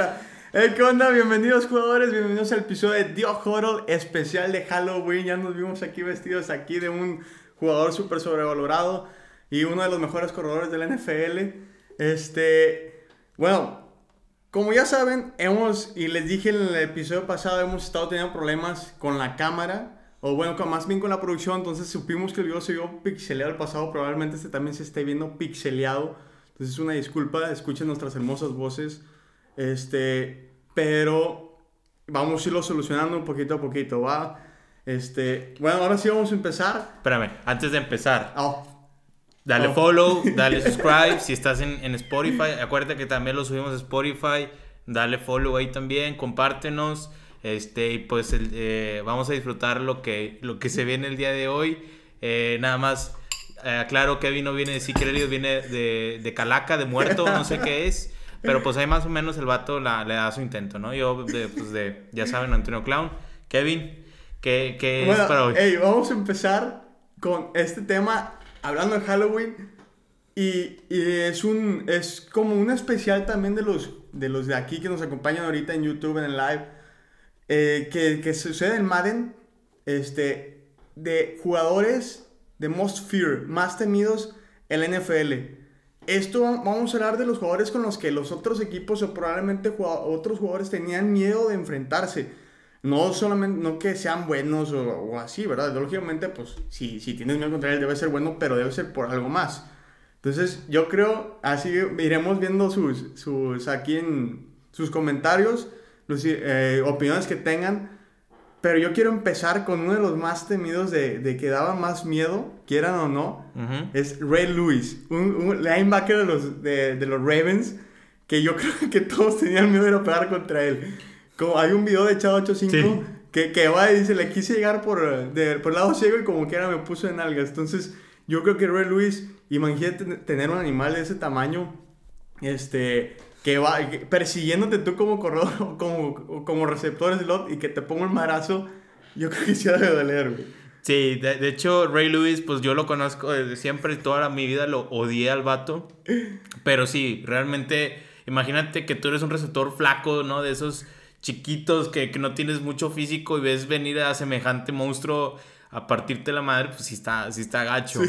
vuelta. Hey, ¿Qué onda? Bienvenidos jugadores, bienvenidos al episodio de Dio Huddle especial de Halloween. Ya nos vimos aquí vestidos aquí de un jugador súper sobrevalorado y uno de los mejores corredores de la NFL. Este, bueno, como ya saben, hemos, y les dije en el episodio pasado, hemos estado teniendo problemas con la cámara. O bueno, más bien con la producción, entonces supimos que el video se vio pixeleado el pasado, probablemente este también se esté viendo pixeleado. Entonces una disculpa, escuchen nuestras hermosas voces. Este, pero vamos a irlo solucionando poquito a poquito, ¿va? Este, bueno, ahora sí vamos a empezar. Espérame, antes de empezar. Oh, Dale Oh. follow, dale subscribe. si estás en, en Spotify, acuérdate que también lo subimos a Spotify. Dale follow ahí también, compártenos. Este, y pues el- eh, vamos a disfrutar lo que, lo que se viene el día de hoy. Eh, nada más, eh, aclaro, Kevin no viene de Secret viene de, de Calaca, de muerto, no sé qué es. Pero pues ahí más o menos el vato la- le da su intento, ¿no? Yo, de, pues de, ya saben, Antonio Clown. Kevin, ¿qué, qué es bueno, para hoy? hey, vamos a empezar con este tema hablando de Halloween. Y, y es un es como un especial también de los de los de aquí que nos acompañan ahorita en YouTube en el live eh, que, que sucede en Madden este de jugadores de most fear más temidos en la NFL esto va- vamos a hablar de los jugadores con los que los otros equipos o probablemente otros jugadores tenían miedo de enfrentarse no solamente, no que sean buenos o, o así, ¿verdad? Lógicamente, pues, si, si tienes miedo contra él, debe ser bueno, pero debe ser por algo más. Entonces, yo creo, así iremos viendo sus, sus aquí en sus comentarios, eh, opiniones que tengan. Pero yo quiero empezar con uno de los más temidos de, de que daba más miedo, quieran o no, Ujú. es Ray Lewis, un, un linebacker de los, de, de los Ravens, que yo creo que todos tenían miedo de pegar contra él. Como hay un video de Chavo 85 Sí. que, que va y dice, le quise llegar por, de- por el lado ciego y como quiera me puso en algas. Entonces, yo creo que Ray Lewis, imagínate tener un animal de ese tamaño, este, que va persiguiéndote tú como corredor, como, como receptor slot y que te ponga un marazo, yo creo que sí debe doler, güey. Sí, de, de hecho, Ray Lewis, pues yo lo conozco desde siempre, toda mi vida lo odié al vato. Pero sí, realmente, imagínate que tú eres un receptor flaco, ¿no? De esos chiquitos que, que no tienes mucho físico y ves venir a semejante monstruo a partirte la madre, pues sí está, sí está gacho.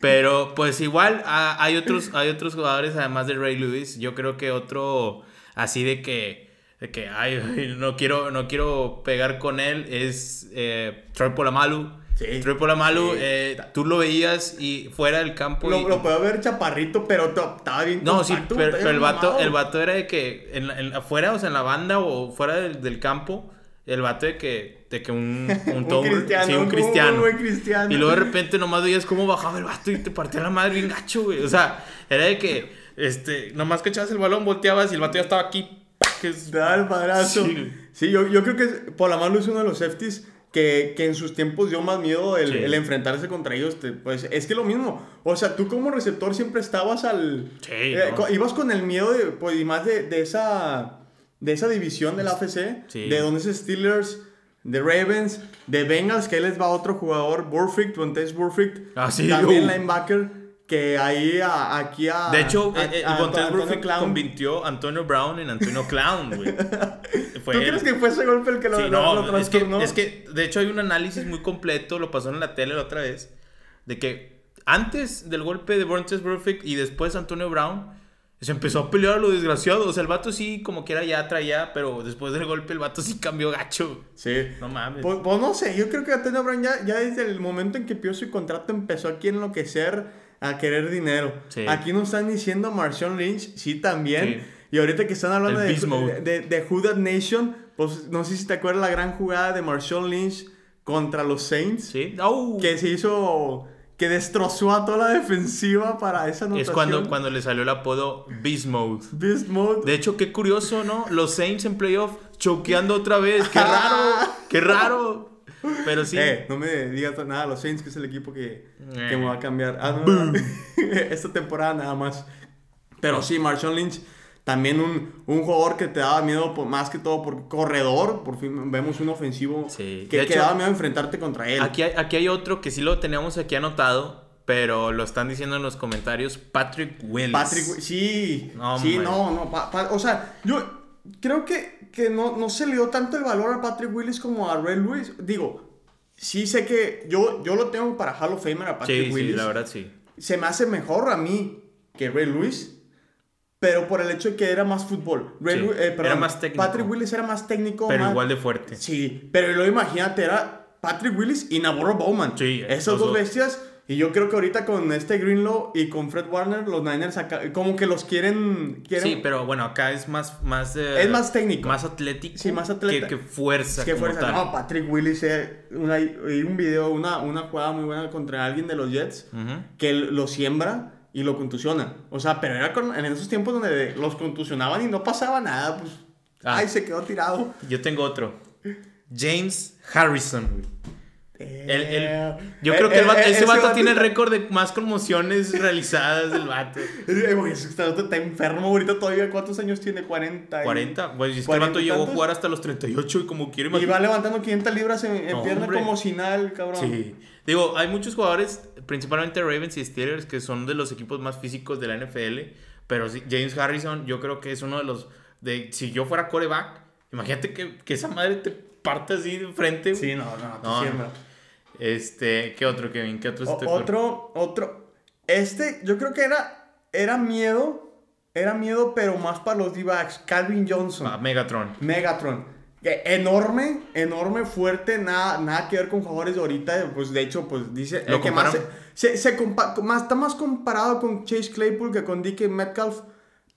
Pero pues igual hay, otros, hay otros jugadores además de Ray Lewis. Yo creo que otro así de que, de que ay, ay, no, quiero, no quiero pegar con él es eh, Troy Polamalu. Sí. Troy Polamalu, Sí. eh, tú lo veías y fuera del campo. y- Lo, lo puedo ver chaparrito, pero estaba bien no, sí, pero, el, vato, el vato era de que en- afuera, o sea, en la banda o fuera del, del campo, el vato de que, de que un, un, Un todo- cristiano, sí, un un cristiano. muy buen cristiano. Y luego de repente nomás veías cómo bajaba el vato y te partía la madre bien gacho, güey. O sea, era de que, este, nomás que echabas el balón, volteabas y el vato ya estaba aquí. Que es- el madrazo. Sí, yo, yo creo que Polamalu es uno de los safeties que, que en sus tiempos dio más miedo el, Sí. el enfrentarse contra ellos. te- pues es que lo mismo. O sea, tú como receptor siempre estabas al. Sí, eh, ibas con el miedo de, pues, y más de, de esa. De esa división de la AFC. De donde es Steelers. De Ravens, de Bengals, que ahí les va otro jugador, Burfict, Vontaze Burfict. Ah, sí, También uh. linebacker, que ahí a- aquí a... De hecho, a- eh, eh, a- Vontaze a Antonio Burfict Clown. convirtió a Antonio Brown en Antonio Clown, güey. ¿Tú él. crees que fue ese golpe el que lo, Sí, lo- no, lo es que, es que, de hecho, hay un análisis muy completo, lo pasó en la tele la otra vez, de que antes del golpe de Burns Perfect y después Antonio Brown, se empezó a pelear a lo desgraciado. O sea, el vato sí, como quiera, ya traía, pero después del golpe, el vato sí cambió gacho. Sí. No mames. Pues, pues no sé, yo creo que Antonio Brown ya, ya desde el momento en que pidió su contrato empezó aquí a enloquecer, a querer dinero. Sí. Aquí nos están diciendo Marshawn Lynch, sí también. Sí. Y ahorita que están hablando de, de, de, de Who That Nation, pues no sé si te acuerdas la gran jugada de Marshawn Lynch contra los Saints. Sí. ¡Au! Que se hizo, que destrozó a toda la defensiva para esa anotación. es cuando, cuando le salió el apodo Beast Mode. Beast Mode. De hecho, qué curioso, ¿no? Los Saints en playoff choqueando otra vez. ¡Qué raro! ¡Qué raro! Pero sí. Eh, no me digas nada, los Saints, que es el equipo que, Eh. que me va a cambiar. Ah, no, esta temporada nada más. Pero sí, Marshawn Lynch, también un, un jugador que te daba miedo por, más que todo por corredor. Por fin vemos un ofensivo Sí. que, hecho, daba miedo enfrentarte contra él. Aquí hay, aquí hay otro que sí lo teníamos aquí anotado, pero lo están diciendo en los comentarios. Patrick Willis. Patrick, sí, No, sí, no, no. pa- pa- o sea, yo, creo que, que no, no se le dio tanto el valor a Patrick Willis como a Ray Lewis. Digo, sí sé que yo, yo lo tengo para Hall of Famer a Patrick Sí, Willis. sí, la verdad sí. Se me hace mejor a mí que Ray Lewis. Pero por el hecho de que era más fútbol. Ray Sí, eh, perdón, era más técnico. Patrick Willis era más técnico. Pero más- igual de fuerte. Sí, pero luego imagínate, era Patrick Willis y Navarro Bowman. Sí, Esas dos dos. bestias. Y yo creo que ahorita con este Greenlow y con Fred Warner, los Niners acá- como que los quieren. quieren Sí, pero bueno, acá es más... más eh, Es más técnico. Más atlético. Sí, más atleta. Que, que fuerza. que como fuerza. tal. No, Patrick Willis, eh, una- un video, una, una jugada muy buena contra alguien de los Jets Ujú. que lo siembra y lo contusiona. O sea, pero era con- en esos tiempos donde los contusionaban y no pasaba nada, pues. Ah. Ay, se quedó tirado. Yo tengo otro. James Harrison. güey. El- el- Eh, yo eh, creo que el eh, vato- eh, ese vato tiene el está- récord de más conmociones realizadas del vato. Güey, ese está, está enfermo ahorita todavía. ¿Cuántos años tiene? 40. y- 40. Pues es que el 40 vato llegó a jugar hasta los 38 y como quiere Y va levantando 500 libras en, en No, pierna hombre. como si nada, el cabrón. Sí. Digo, hay muchos jugadores, principalmente Ravens y Steelers, que son de los equipos más físicos de la NFL. Pero sí, James Harrison, yo creo que es uno de los. De, si yo fuera coreback, imagínate que, que esa madre te parte así de frente. güey. Sí, no, no, te No, siembra. Este, ¿qué otro, Kevin? ¿Qué otro se O- te ocurre? otro, otro. Este, yo creo que era, era miedo. Era miedo, pero más para los D-backs. Calvin Johnson. Ah, Megatron. Megatron. Enorme, enorme, fuerte, nada, nada que ver con jugadores de ahorita. Pues de hecho, pues dice. Lo el que más se, se, se compa- más, está más comparado con Chase Claypool que con DK Metcalf.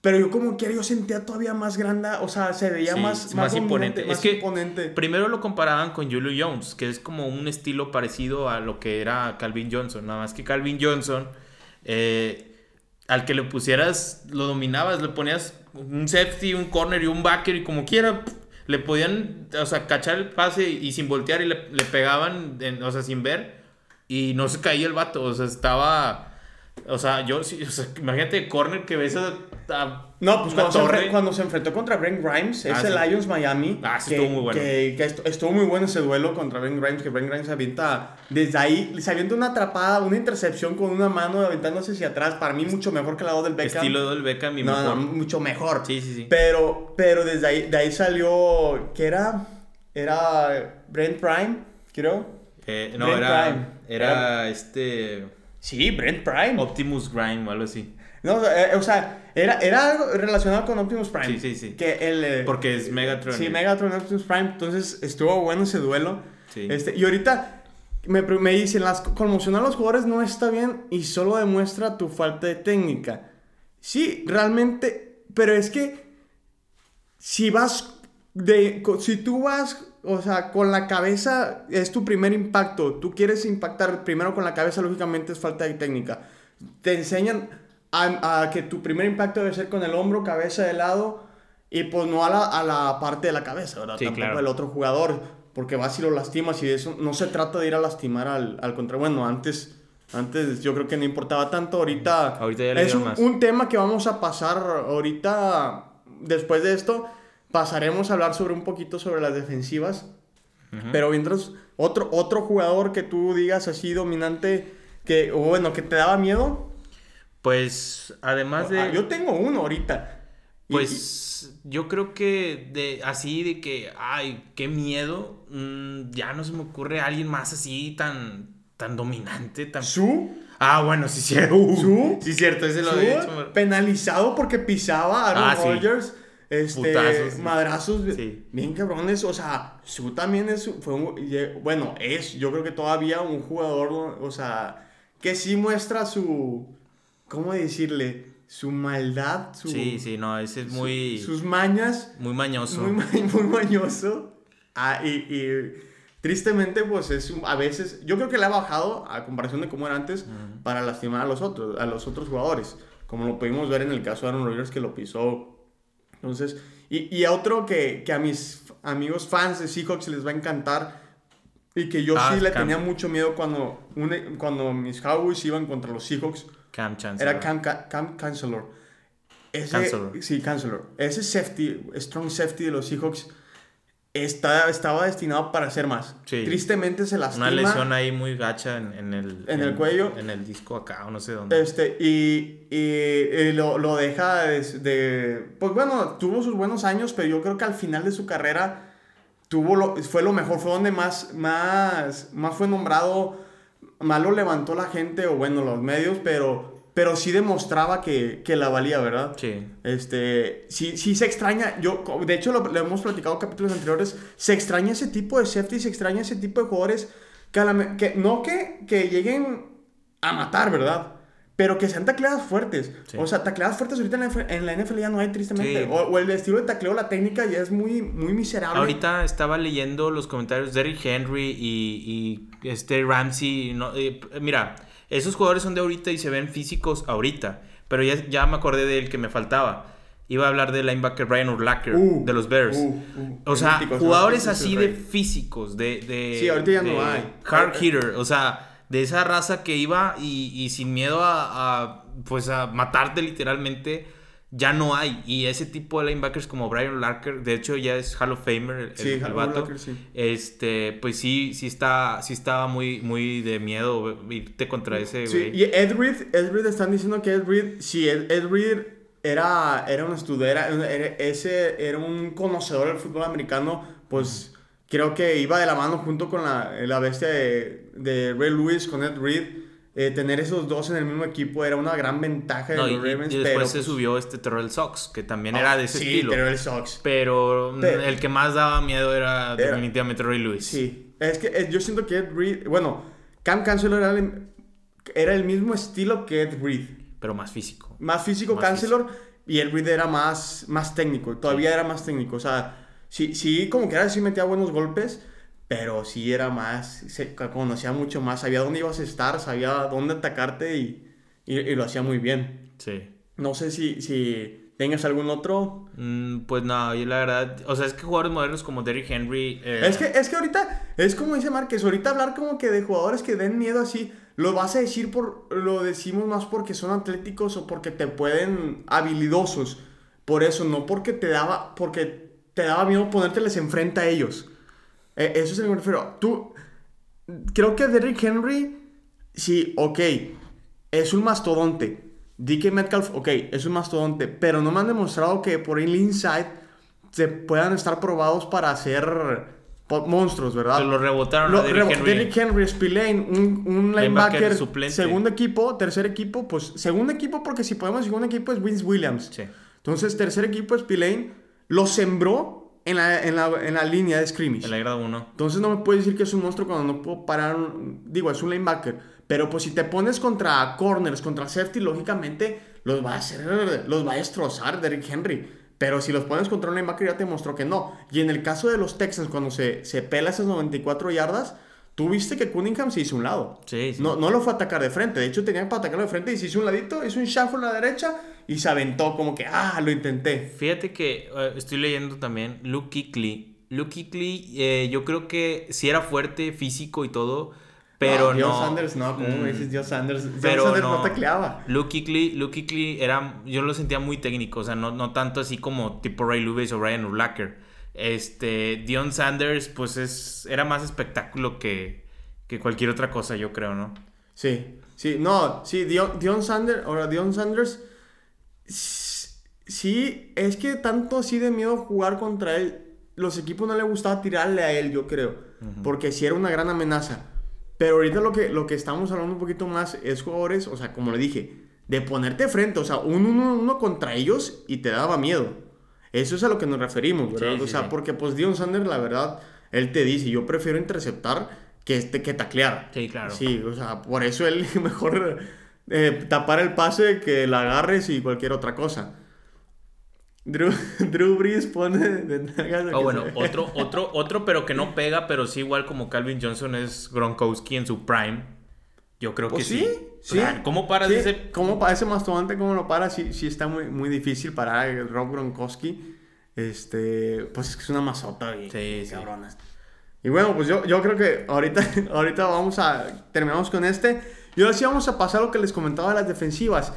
Pero yo como quiera, yo sentía todavía más grande. O sea, se veía Sí, más, más imponente. Más es que imponente. primero lo comparaban con Julio Jones, que es como un estilo parecido a lo que era Calvin Johnson. Nada más que Calvin Johnson, eh, al que le pusieras, lo dominabas, le ponías un safety, un corner y un backer y como quiera, le podían, o sea, cachar el pase y sin voltear y le, le pegaban, en- o sea, sin ver y no se caía el vato, o sea, estaba... O sea, yo, o sea, imagínate corner que ves a, a No, pues cuando se, enfre- cuando se enfrentó contra Brent Grimes, Ah, ese sí. Lions Miami. Ah, sí, que, estuvo muy bueno. Que, que estu- estuvo muy bueno ese duelo contra Brent Grimes, que Brent Grimes avienta desde ahí, se avienta una atrapada, una intercepción con una mano aventándose hacia atrás. Para mí, mucho mejor que la del Beckham. Estilo del Beckham y no, mejor. no, mucho mejor. Sí, sí, sí. Pero, pero desde ahí, de ahí salió, ¿qué era? Era Brent Prime, creo. Eh, no, Brent era, Prime. era este Sí, Brent Prime. Optimus Grime o algo así. No, eh, o sea, era, era algo relacionado con Optimus Prime. Sí, sí, sí. Que el, eh, Porque es Megatron. Sí, Megatron Optimus Prime. Entonces estuvo bueno ese duelo. Sí. Este, y ahorita me, me dicen, las, conmocionar a los jugadores no está bien y solo demuestra tu falta de técnica. Sí, realmente, pero es que si vas de, si tú vas, o sea, con la cabeza es tu primer impacto, tú quieres impactar primero con la cabeza, lógicamente es falta de técnica. Te enseñan a, a que tu primer impacto debe ser con el hombro, cabeza de lado y pues no a la, a la parte de la cabeza, ¿verdad? Sí, Tampoco claro. del otro jugador, porque vas y lo lastimas y de eso no se trata de ir a lastimar al, al contra. Bueno, antes, antes yo creo que no importaba tanto, ahorita, Ahorita ya le es dieron un, más. un tema que vamos a pasar ahorita, después de esto, pasaremos a hablar sobre un poquito sobre las defensivas. Pero mientras, otro, otro jugador que tú digas así dominante, que, o bueno, que te daba miedo. Pues, además de. Ah, yo tengo uno ahorita. Y- Pues yo creo que de así de que, ay, qué miedo, mm, ya no se me ocurre alguien más así tan, tan dominante, y- tan... Su, Ah, bueno, sí, sí, uh, ¿Su? sí, cierto, ese lo había hecho. penalizado porque pisaba a Aaron Ah, sí. Este, Putazos, madrazos, Sí. bien cabrones, o sea, Su también es, fue un- ye- bueno, es, yo creo que todavía un jugador, o sea, que sí muestra su, ¿cómo decirle? Su maldad, su, Sí, sí, no, ese es muy, sus mañas, muy mañoso. muy, ma- muy mañoso. Ah, y, y tristemente, pues es a veces, yo creo que le ha bajado a comparación de cómo era antes para lastimar a los otros, a los otros jugadores, como lo pudimos ver en el caso de Aaron Rodgers que lo pisó. Entonces, y, y otro que, que a mis amigos fans de Seahawks les va a encantar y que yo Ah, sí le Cam. tenía mucho miedo cuando, une- cuando mis Cowboys iban contra los Seahawks. Cam Chancellor. Era Cam, Ca- Cam Chancellor. Ese, Chancellor. Sí, Chancellor. Ese safety, strong safety de los Seahawks, está, estaba destinado para hacer más. Sí. Tristemente se lastima. Una lesión ahí muy gacha en, en el... En el cuello. En el disco acá, o no sé dónde. Este, y, y, y lo, lo deja de, de- Pues bueno, tuvo sus buenos años, pero yo creo que al final de su carrera tuvo lo, fue lo mejor, fue donde más, más, más fue nombrado, más lo levantó la gente, o bueno, los medios, pero, pero sí demostraba que, que la valía, ¿verdad? Sí. Este, sí, sí se extraña, yo, de hecho lo, lo hemos platicado en capítulos anteriores, se extraña ese tipo de safety, se extraña ese tipo de jugadores que, a la que no que, que lleguen a matar, ¿verdad? Pero que sean tacleadas fuertes. Sí. O sea, tacleadas fuertes ahorita en la, en la NFL ya no hay, tristemente. Sí. O, o el estilo de tacleo, la técnica ya es muy, muy miserable. Ahorita estaba leyendo los comentarios de Derrick Henry y, y este Ramsey. no, eh, mira, esos jugadores son de ahorita y se ven físicos ahorita. Pero ya, ya me acordé del que me faltaba. Iba a hablar del linebacker Brian Urlacher Uh, de los Bears. uh, uh, o sea, míticos, jugadores así Sí, de físicos, de, de. Sí, ahorita ya no hay. Hard hitter, o sea, de esa raza que iba y, y sin miedo a, a, pues a matarte literalmente, ya no hay. Y ese tipo de linebackers como Brian Larker, de hecho ya es Hall of Famer, el, Sí, el of vato. Larker, sí. Este, pues sí, sí está, sí estaba muy, muy de miedo irte contra ese Sí, güey. y Ed Reed, Ed Reed están diciendo que Ed Reed, sí, Ed, Ed Reed era, era un estudiante, era, era- ese era un conocedor del fútbol americano, pues creo que iba de la mano junto con la, la bestia de, de Ray Lewis, con Ed Reed. Eh, tener esos dos en el mismo equipo era una gran ventaja de No, y, los Ravens, y después pero se pues, subió este Terrell Sox, que también ah, era de ese sí, estilo. pero el Sox. Pero Pero- el que más daba miedo era, Era- definitivamente Ray Lewis. Sí, es que eh, yo siento que Ed Reed, bueno, Cam Chancellor era el, era el mismo estilo que Ed Reed. Pero más físico. más físico Más Chancellor y el Reed era más, más técnico, todavía era más técnico, o sea, sí, sí, como que era, sí metía buenos golpes, pero sí era más, se conocía mucho más, sabía dónde ibas a estar, sabía dónde atacarte y, y, y lo hacía muy bien. Sí. No sé si, si tengas algún otro... Mm, pues no, yo la verdad, o sea, es que jugadores modernos como Derrick Henry... eh, Es, que, es que ahorita, es como dice Márquez, ahorita hablar como que de jugadores que den miedo así, lo vas a decir por, lo decimos más porque son atléticos o porque te pueden habilidosos. Por eso, no porque te daba, porque te daba miedo ponérteles enfrente a ellos. Eh, eso es lo que me refiero. Tú, creo que Derrick Henry, sí, ok, es un mastodonte. DK Metcalf, ok, es un mastodonte, pero no me han demostrado que por el inside se puedan estar probados para hacer monstruos, ¿verdad? se lo rebotaron Lo- a Derrick Henry. Derrick Henry, Spillane, un, un Linebacker linebacker, suplente. segundo equipo, tercer equipo, pues segundo equipo, porque si podemos segundo equipo es Vince Williams. Sí. Entonces, tercer equipo, Spillane, lo sembró en la, en la, en la línea de scrimmage. En la grada 1. Entonces no me puedes decir que es un monstruo cuando no puedo parar, un- digo, es un linebacker. Pero pues si te pones contra corners, contra safety, lógicamente los va a hacer, los va a destrozar Derrick Henry. Pero si los pones contra un linebacker ya te mostró que no. Y en el caso de los Texans, cuando se, se pela esas 94 yardas, tú viste que Cunningham se hizo un lado. Sí, sí. No, no lo fue a atacar de frente. De hecho, tenía para atacarlo de frente y se hizo un ladito, hizo un shuffle a la derecha y se aventó como que, ah, lo intenté. Fíjate que eh, estoy leyendo también Luke Kuechly. Luke Kuechly, eh, yo creo que sí era fuerte, físico y todo, pero Dios no. Sanders, no, ¿cómo Mm, dices Dios Sanders? Pero Sanders no, no. tacleaba. Luke Kuechly, Luke Kuechly era, yo lo sentía muy técnico, o sea, no, no tanto así como tipo Ray Lewis o Ryan Urlacher. Este, Dion Sanders, pues es, era más espectáculo que, que cualquier otra cosa, yo creo, ¿no? Sí, sí, no, sí, Dion, Dion Sanders, ahora Dion Sanders, sí, es que tanto así de miedo jugar contra él, los equipos no le gustaba tirarle a él, yo creo, porque sí era una gran amenaza. Pero ahorita lo que, lo que estamos hablando un poquito más es jugadores, o sea, como le dije, de ponerte frente, o sea, un uno, uno contra ellos y te daba miedo. Eso es a lo que nos referimos, ¿verdad? Sí, o sea, sí. porque pues Dion Sanders, la verdad, él te dice, yo prefiero interceptar que, este, que taclear. Sí, claro. Sí, o sea, por eso él mejor eh, tapar el pase que la agarres y cualquier otra cosa. Drew, Drew Brees pone de nalgas a Oh, bueno, se- otro, otro, otro, pero que no pega, pero sí igual como Calvin Johnson es Gronkowski en su prime. Yo creo Pues que sí, sí. ¿Cómo paras Sí, ese? ¿Cómo para ese mastodonte, cómo lo para? Sí, sí está muy, muy difícil parar a Rob Gronkowski. Este, pues es que es una masota bien Sí, sí. cabrona. Y bueno, pues yo, yo creo que ahorita, ahorita vamos a, terminamos con este. Y ahora sí vamos a pasar a lo que les comentaba de las defensivas.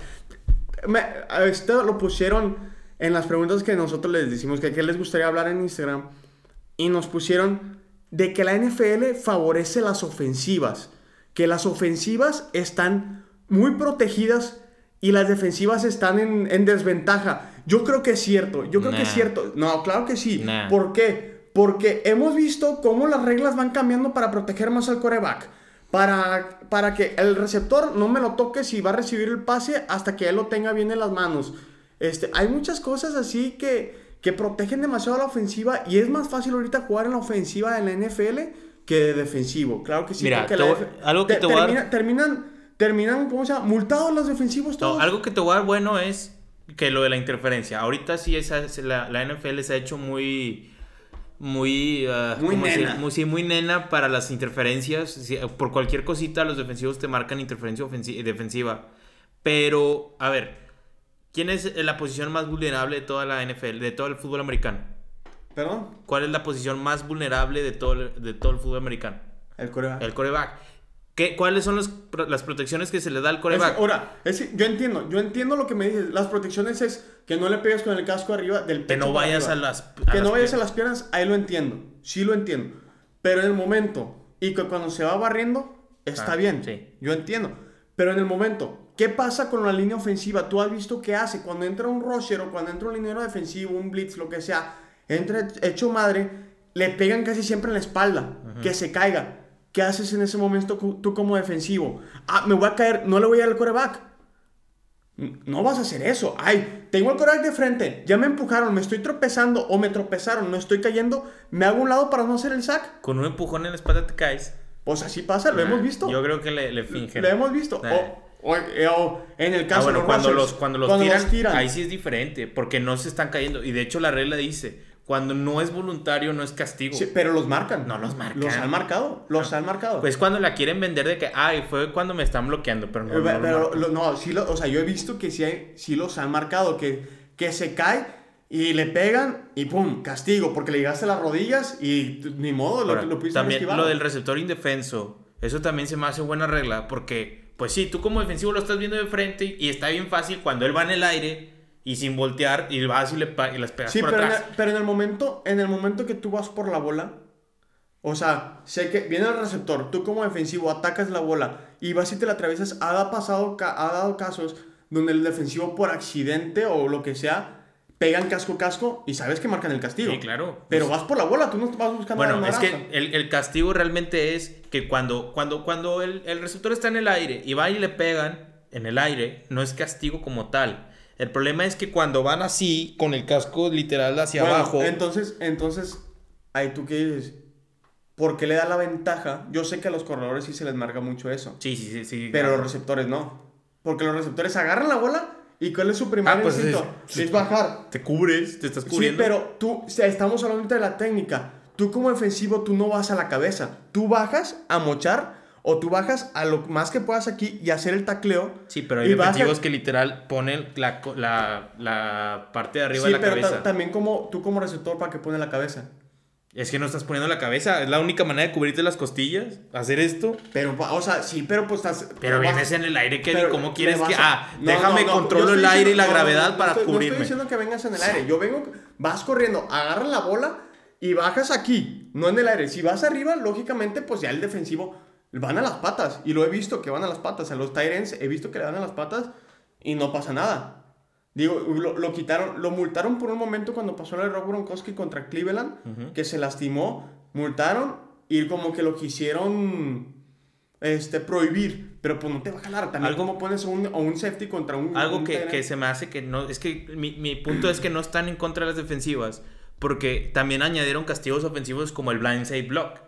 Me, esto lo pusieron en las preguntas que nosotros les decimos que qué les gustaría hablar en Instagram. y nos pusieron de que la NFL favorece las ofensivas, que las ofensivas están muy protegidas y las defensivas están en, en desventaja. Yo creo que es cierto, yo creo que es cierto. No, claro que sí. Nah. ¿Por qué? Porque hemos visto cómo las reglas van cambiando para proteger más al coreback. Para, para que el receptor no me lo toque si va a recibir el pase hasta que él lo tenga bien en las manos. Este, hay muchas cosas así que, que protegen demasiado a la ofensiva y es más fácil ahorita jugar en la ofensiva de la NFL que de defensivo. Claro que sí. Mira, te la algo que te voy a terminan, terminan, ¿cómo se llama? Multados los defensivos todos. No, algo que te voy a dar bueno es que lo de la interferencia. Ahorita sí esa, la, la NFL se ha hecho muy. Muy. ah, Muy nena. Muy, sí, muy nena para las interferencias. Sí, por cualquier cosita, los defensivos te marcan interferencia defensiva. Pero, a ver, ¿quién es la posición más vulnerable de toda la NFL, de todo el fútbol americano? Perdón, ¿Cuál es la posición más vulnerable de todo el, de todo el fútbol americano? el coreback. El coreback. ¿Qué, ¿Cuáles son los las protecciones que se le da al Es- coreback? ahora, es que yo entiendo, yo entiendo lo que me dices. Las protecciones es que no le pegues con el casco arriba del Que pecho. no para vayas a arriba. las. a Que no las vayas a piernas. las piernas, ahí lo entiendo. Sí lo entiendo. Pero en el momento, y que cuando se va barriendo, está Ah, bien. sí. Yo entiendo. Pero en el momento, ¿qué pasa con la línea ofensiva? Tú has visto qué hace. Cuando entra un rusher o cuando entra un liniero defensivo, un blitz, lo que sea, entra hecho madre, le pegan casi siempre en la espalda. Que se caiga. ¿Qué haces en ese momento tú como defensivo? Ah, me voy a caer, no le voy a dar al coreback. No vas a hacer eso. Ay, tengo el coreback de frente. Ya me empujaron, me estoy tropezando o me tropezaron, no estoy cayendo. Me hago un lado para no hacer el sack. Con un empujón en la espalda te caes. Pues así pasa, lo hemos visto. Yo creo que le, le fingen. Lo hemos visto. O, o- o en el Ah, caso bueno, de los cuando rushers, los, cuando los tiran, ahí sí es diferente, porque no se están cayendo. Y de hecho la regla dice, cuando no es voluntario no es castigo. Sí, pero los marcan. No los marcan. Los han marcado. Los han marcado. Pues cuando la quieren vender de que, ay, fue cuando me están bloqueando, pero no, Eh, no pero lo- no, sí, lo- o sea, yo he visto que sí, hay- sí los han marcado, que, que se cae y le pegan y pum, castigo, porque le llegaste a las rodillas y ni modo, lo, lo pudiste también lo del receptor indefenso, eso también se me hace buena regla, porque, pues sí, tú como defensivo lo estás viendo de frente y está bien fácil cuando él va en el aire y sin voltear y vas y le y las pegas Sí, por pero en, el, pero en el momento, en el momento que tú vas por la bola, o sea, sé que viene el receptor, tú como defensivo atacas la bola y vas y te la atraviesas, ha dado, pasado, ca- ha dado casos donde el defensivo por accidente o lo que sea, pegan casco casco y sabes que marcan el castigo. Sí, claro. Pero vas por la bola, tú no vas buscando Bueno, es que el, el castigo realmente es que cuando, cuando, cuando el, el receptor está en el aire y va y le pegan en el aire, no es castigo como tal. El problema es que cuando van así, con el casco literal hacia Bueno, abajo. Entonces, entonces, ahí tú qué dices, ¿por qué le da la ventaja? Yo sé que a los corredores sí se les marca mucho eso. Sí, sí, sí. sí Pero claro. los receptores no. Porque los receptores agarran la bola y ¿cuál es su primer Ah, pues instinto? es- Es, bajar. Te cubres, te estás Sí, cubriendo. pero tú, estamos hablando de la técnica. Tú como defensivo, tú no vas a la cabeza. Tú bajas a mochar o tú bajas a lo más que puedas aquí y hacer el tacleo. Sí, pero hay a- defensivos que literal ponen la, la, la parte de arriba Sí, de la pero cabeza. también como tú como receptor para que pone la cabeza. Es que no estás poniendo la cabeza. Es la única manera de cubrirte las costillas. Hacer esto. Pero, o sea, sí, pero pues estás... Pero vas- vienes en el aire, Kevin. ¿Cómo quieres que.? a- Ah, No, déjame no, no, controlo el aire y la no, gravedad no, para estoy- No cubrirme. estoy diciendo que vengas en el aire. Yo vengo, vas corriendo, agarras la bola y bajas aquí, no en el aire. Si vas arriba, lógicamente, pues ya el defensivo van a las patas. Y lo he visto que van a las patas. A los Tyrants he visto que le van a las patas y no pasa nada. Digo, lo, lo quitaron, lo multaron por un momento cuando pasó de Rob Gronkowski contra Cleveland, que se lastimó, multaron y como que lo quisieron este, prohibir, pero pues no te va a jalar. También Algo- como pones un, o un safety contra un... Algo un que, que se me hace que no. Es que mi, mi punto es que no están en contra de las defensivas. Porque también añadieron castigos ofensivos como el blindside block.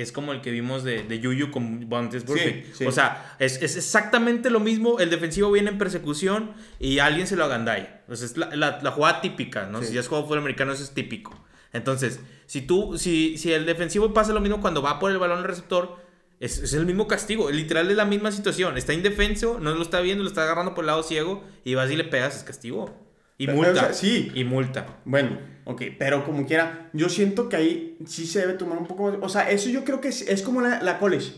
Es como el que vimos de, de Yuyu con Bontes Perfect. sí. O sea, es, es exactamente lo mismo. El defensivo viene en persecución y alguien se lo agandalla. O sea, es la, la, la jugada típica, ¿no? Sí. Si ya has jugado fútbol americano, eso es típico. Entonces, si tú, si, si el defensivo pasa lo mismo cuando va por el balón al receptor, es, es el mismo castigo. Literal es la misma situación. Está indefenso, no lo está viendo, lo está agarrando por el lado ciego y vas y le pegas, es castigo. Y Pero, multa. o sea, sí. Y multa. Bueno, ok, pero como quiera, yo siento que ahí sí se debe tomar un poco más... O sea, eso yo creo que es, es como la, la college.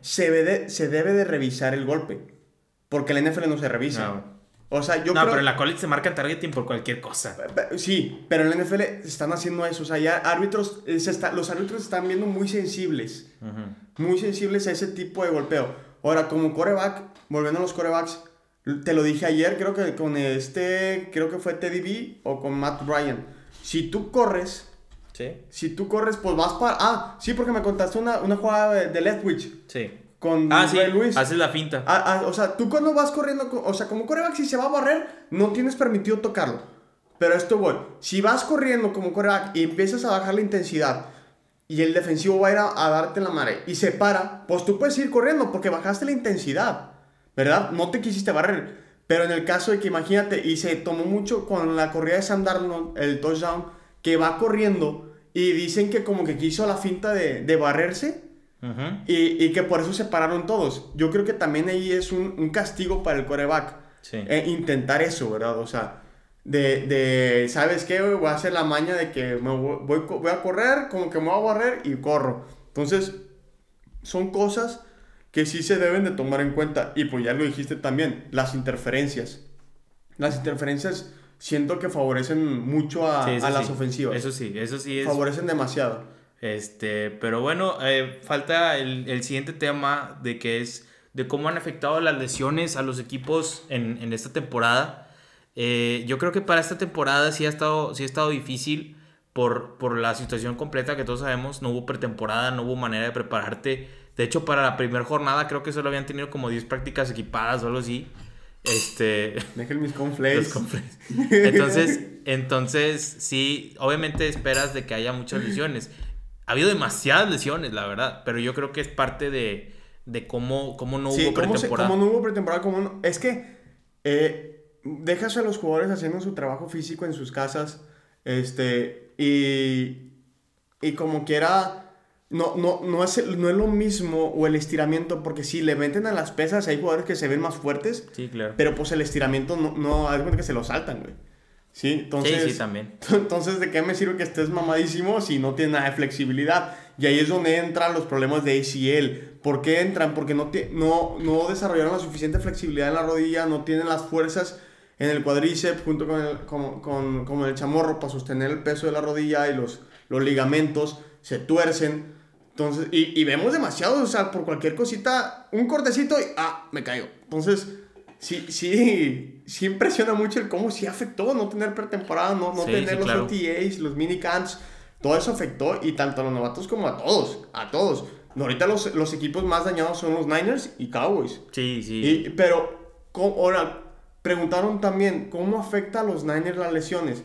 Se, debe de, se debe de revisar el golpe. Porque la NFL no se revisa. No. O sea, yo no, creo... pero en la college se marcan targeting por cualquier cosa. Sí, pero en la NFL están haciendo eso. O sea, ya árbitros, eh, se está- los árbitros están viendo muy sensibles. Muy sensibles a ese tipo de golpeo. Ahora, como coreback, volviendo a los corebacks, te lo dije ayer, creo que con este, creo que fue Teddy B o con Matt Ryan. Si tú corres, Sí. si tú corres, pues vas para... Ah, sí, porque me contaste una, una jugada de, de Leftwich Sí. con Ah, sí. Lewis. Haces la finta. Ah, ah, o sea, tú cuando vas corriendo, co- o sea, como coreback, si se va a barrer, no tienes permitido tocarlo. Pero esto voy. Si vas corriendo como coreback y empiezas a bajar la intensidad y el defensivo va a ir a, a darte la madre y se para, pues tú puedes ir corriendo porque bajaste la intensidad, ¿verdad? No te quisiste barrer. Pero en el caso de que imagínate, y se tomó mucho con la corrida de Sam Darnold, el touchdown, que va corriendo y dicen que como que quiso la finta de, de barrerse. Y, y que por eso se pararon todos. Yo creo que también ahí es un, un castigo para el coreback. Sí. eh, intentar eso, ¿verdad? O sea, de, de ¿sabes qué? Voy a hacer la maña de que me voy, voy, voy a correr, como que me voy a barrer y corro. Entonces, son cosas que sí se deben de tomar en cuenta. Y pues ya lo dijiste también, las interferencias. Las interferencias siento que favorecen mucho a, Sí, a las sí. ofensivas. Eso sí, eso sí es. Favorecen demasiado. Este, pero bueno, eh, falta el, el siguiente tema de que es de cómo han afectado las lesiones a los equipos en, en esta temporada. Eh, yo creo que para esta temporada sí ha estado, sí ha estado difícil por, por la situación completa que todos sabemos. No hubo pretemporada, no hubo manera de prepararte. De hecho, para la primera jornada creo que solo habían tenido como 10 prácticas equipadas o algo así. Este, Dejen mis conflays. Entonces, entonces, sí, obviamente esperas de que haya muchas lesiones. Ha habido demasiadas lesiones, la verdad, pero yo creo que es parte de, de cómo, cómo no Sí, hubo ¿cómo, se- pretemporada. cómo no hubo pretemporada? ¿Cómo no? Es que eh, dejas a los jugadores haciendo su trabajo físico en sus casas este, y, y como quiera, no, no, no, es, el- no es lo mismo o el estiramiento, porque si le meten a las pesas hay jugadores que se ven más fuertes, Sí, claro. pero pues el estiramiento no, no cuenta que se lo saltan, güey. Sí, entonces... sí, sí, también. Entonces, ¿de qué me sirve que estés mamadísimo si no tienes nada de flexibilidad? Y ahí es donde entran los problemas de ACL. ¿Por qué entran? Porque no, te- no, no desarrollaron la suficiente flexibilidad en la rodilla, no tienen las fuerzas en el cuadríceps junto con el, con, con- con el chamorro para sostener el peso de la rodilla y los, los ligamentos se tuercen. Entonces, y, y vemos demasiado, o sea, por cualquier cosita, un cortecito y ah, me caigo. Entonces, sí, sí, sí impresiona mucho el cómo sí afectó no tener pretemporada, no, no Sí, tener sí, los claro. OTAs, los minicamps, todo eso afectó y tanto a los novatos como a todos, a todos. Ahorita los, los equipos más dañados son los Niners y Cowboys. Sí, sí. Y, pero, ¿cómo- ahora, preguntaron también, ¿cómo afecta a los Niners las lesiones?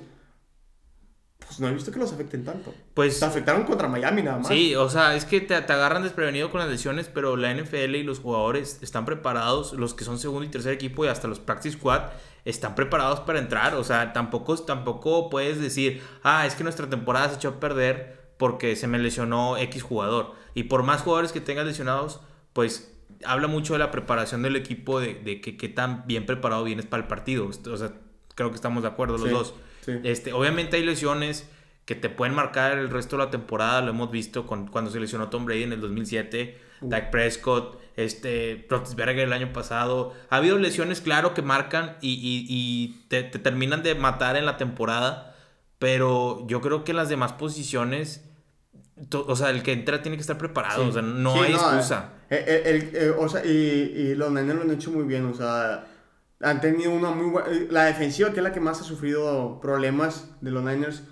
Pues no he visto que los afecten tanto. pues Se afectaron contra Miami nada más. sí, o sea, es que te, te agarran desprevenido con las lesiones, pero la NFL y los jugadores están preparados, los que son segundo y tercer equipo y hasta los practice squad están preparados para entrar, o sea, tampoco, tampoco puedes decir, ah, es que nuestra temporada se echó a perder porque se me lesionó X jugador. Y por más jugadores que tengas lesionados, pues habla mucho de la preparación del equipo, de, de que, qué tan bien preparado vienes para el partido. O sea, creo que estamos de acuerdo los Sí, dos. Sí. Este, obviamente hay lesiones que te pueden marcar el resto de la temporada, lo hemos visto con, cuando se lesionó Tom Brady en el 2007, Dak Prescott, este, Roethlisberger el año pasado. Ha habido lesiones, claro, que marcan y, y- y te, te terminan de matar en la temporada, pero yo creo que las demás posiciones, to- o sea, el que entra tiene que estar preparado, Sí. o sea, no Sí, hay excusa. eh, eh, el- eh, o sea, y, y los Niners lo han hecho muy bien, o sea, han tenido una muy buena... La defensiva, que es la que más ha sufrido problemas de los Niners,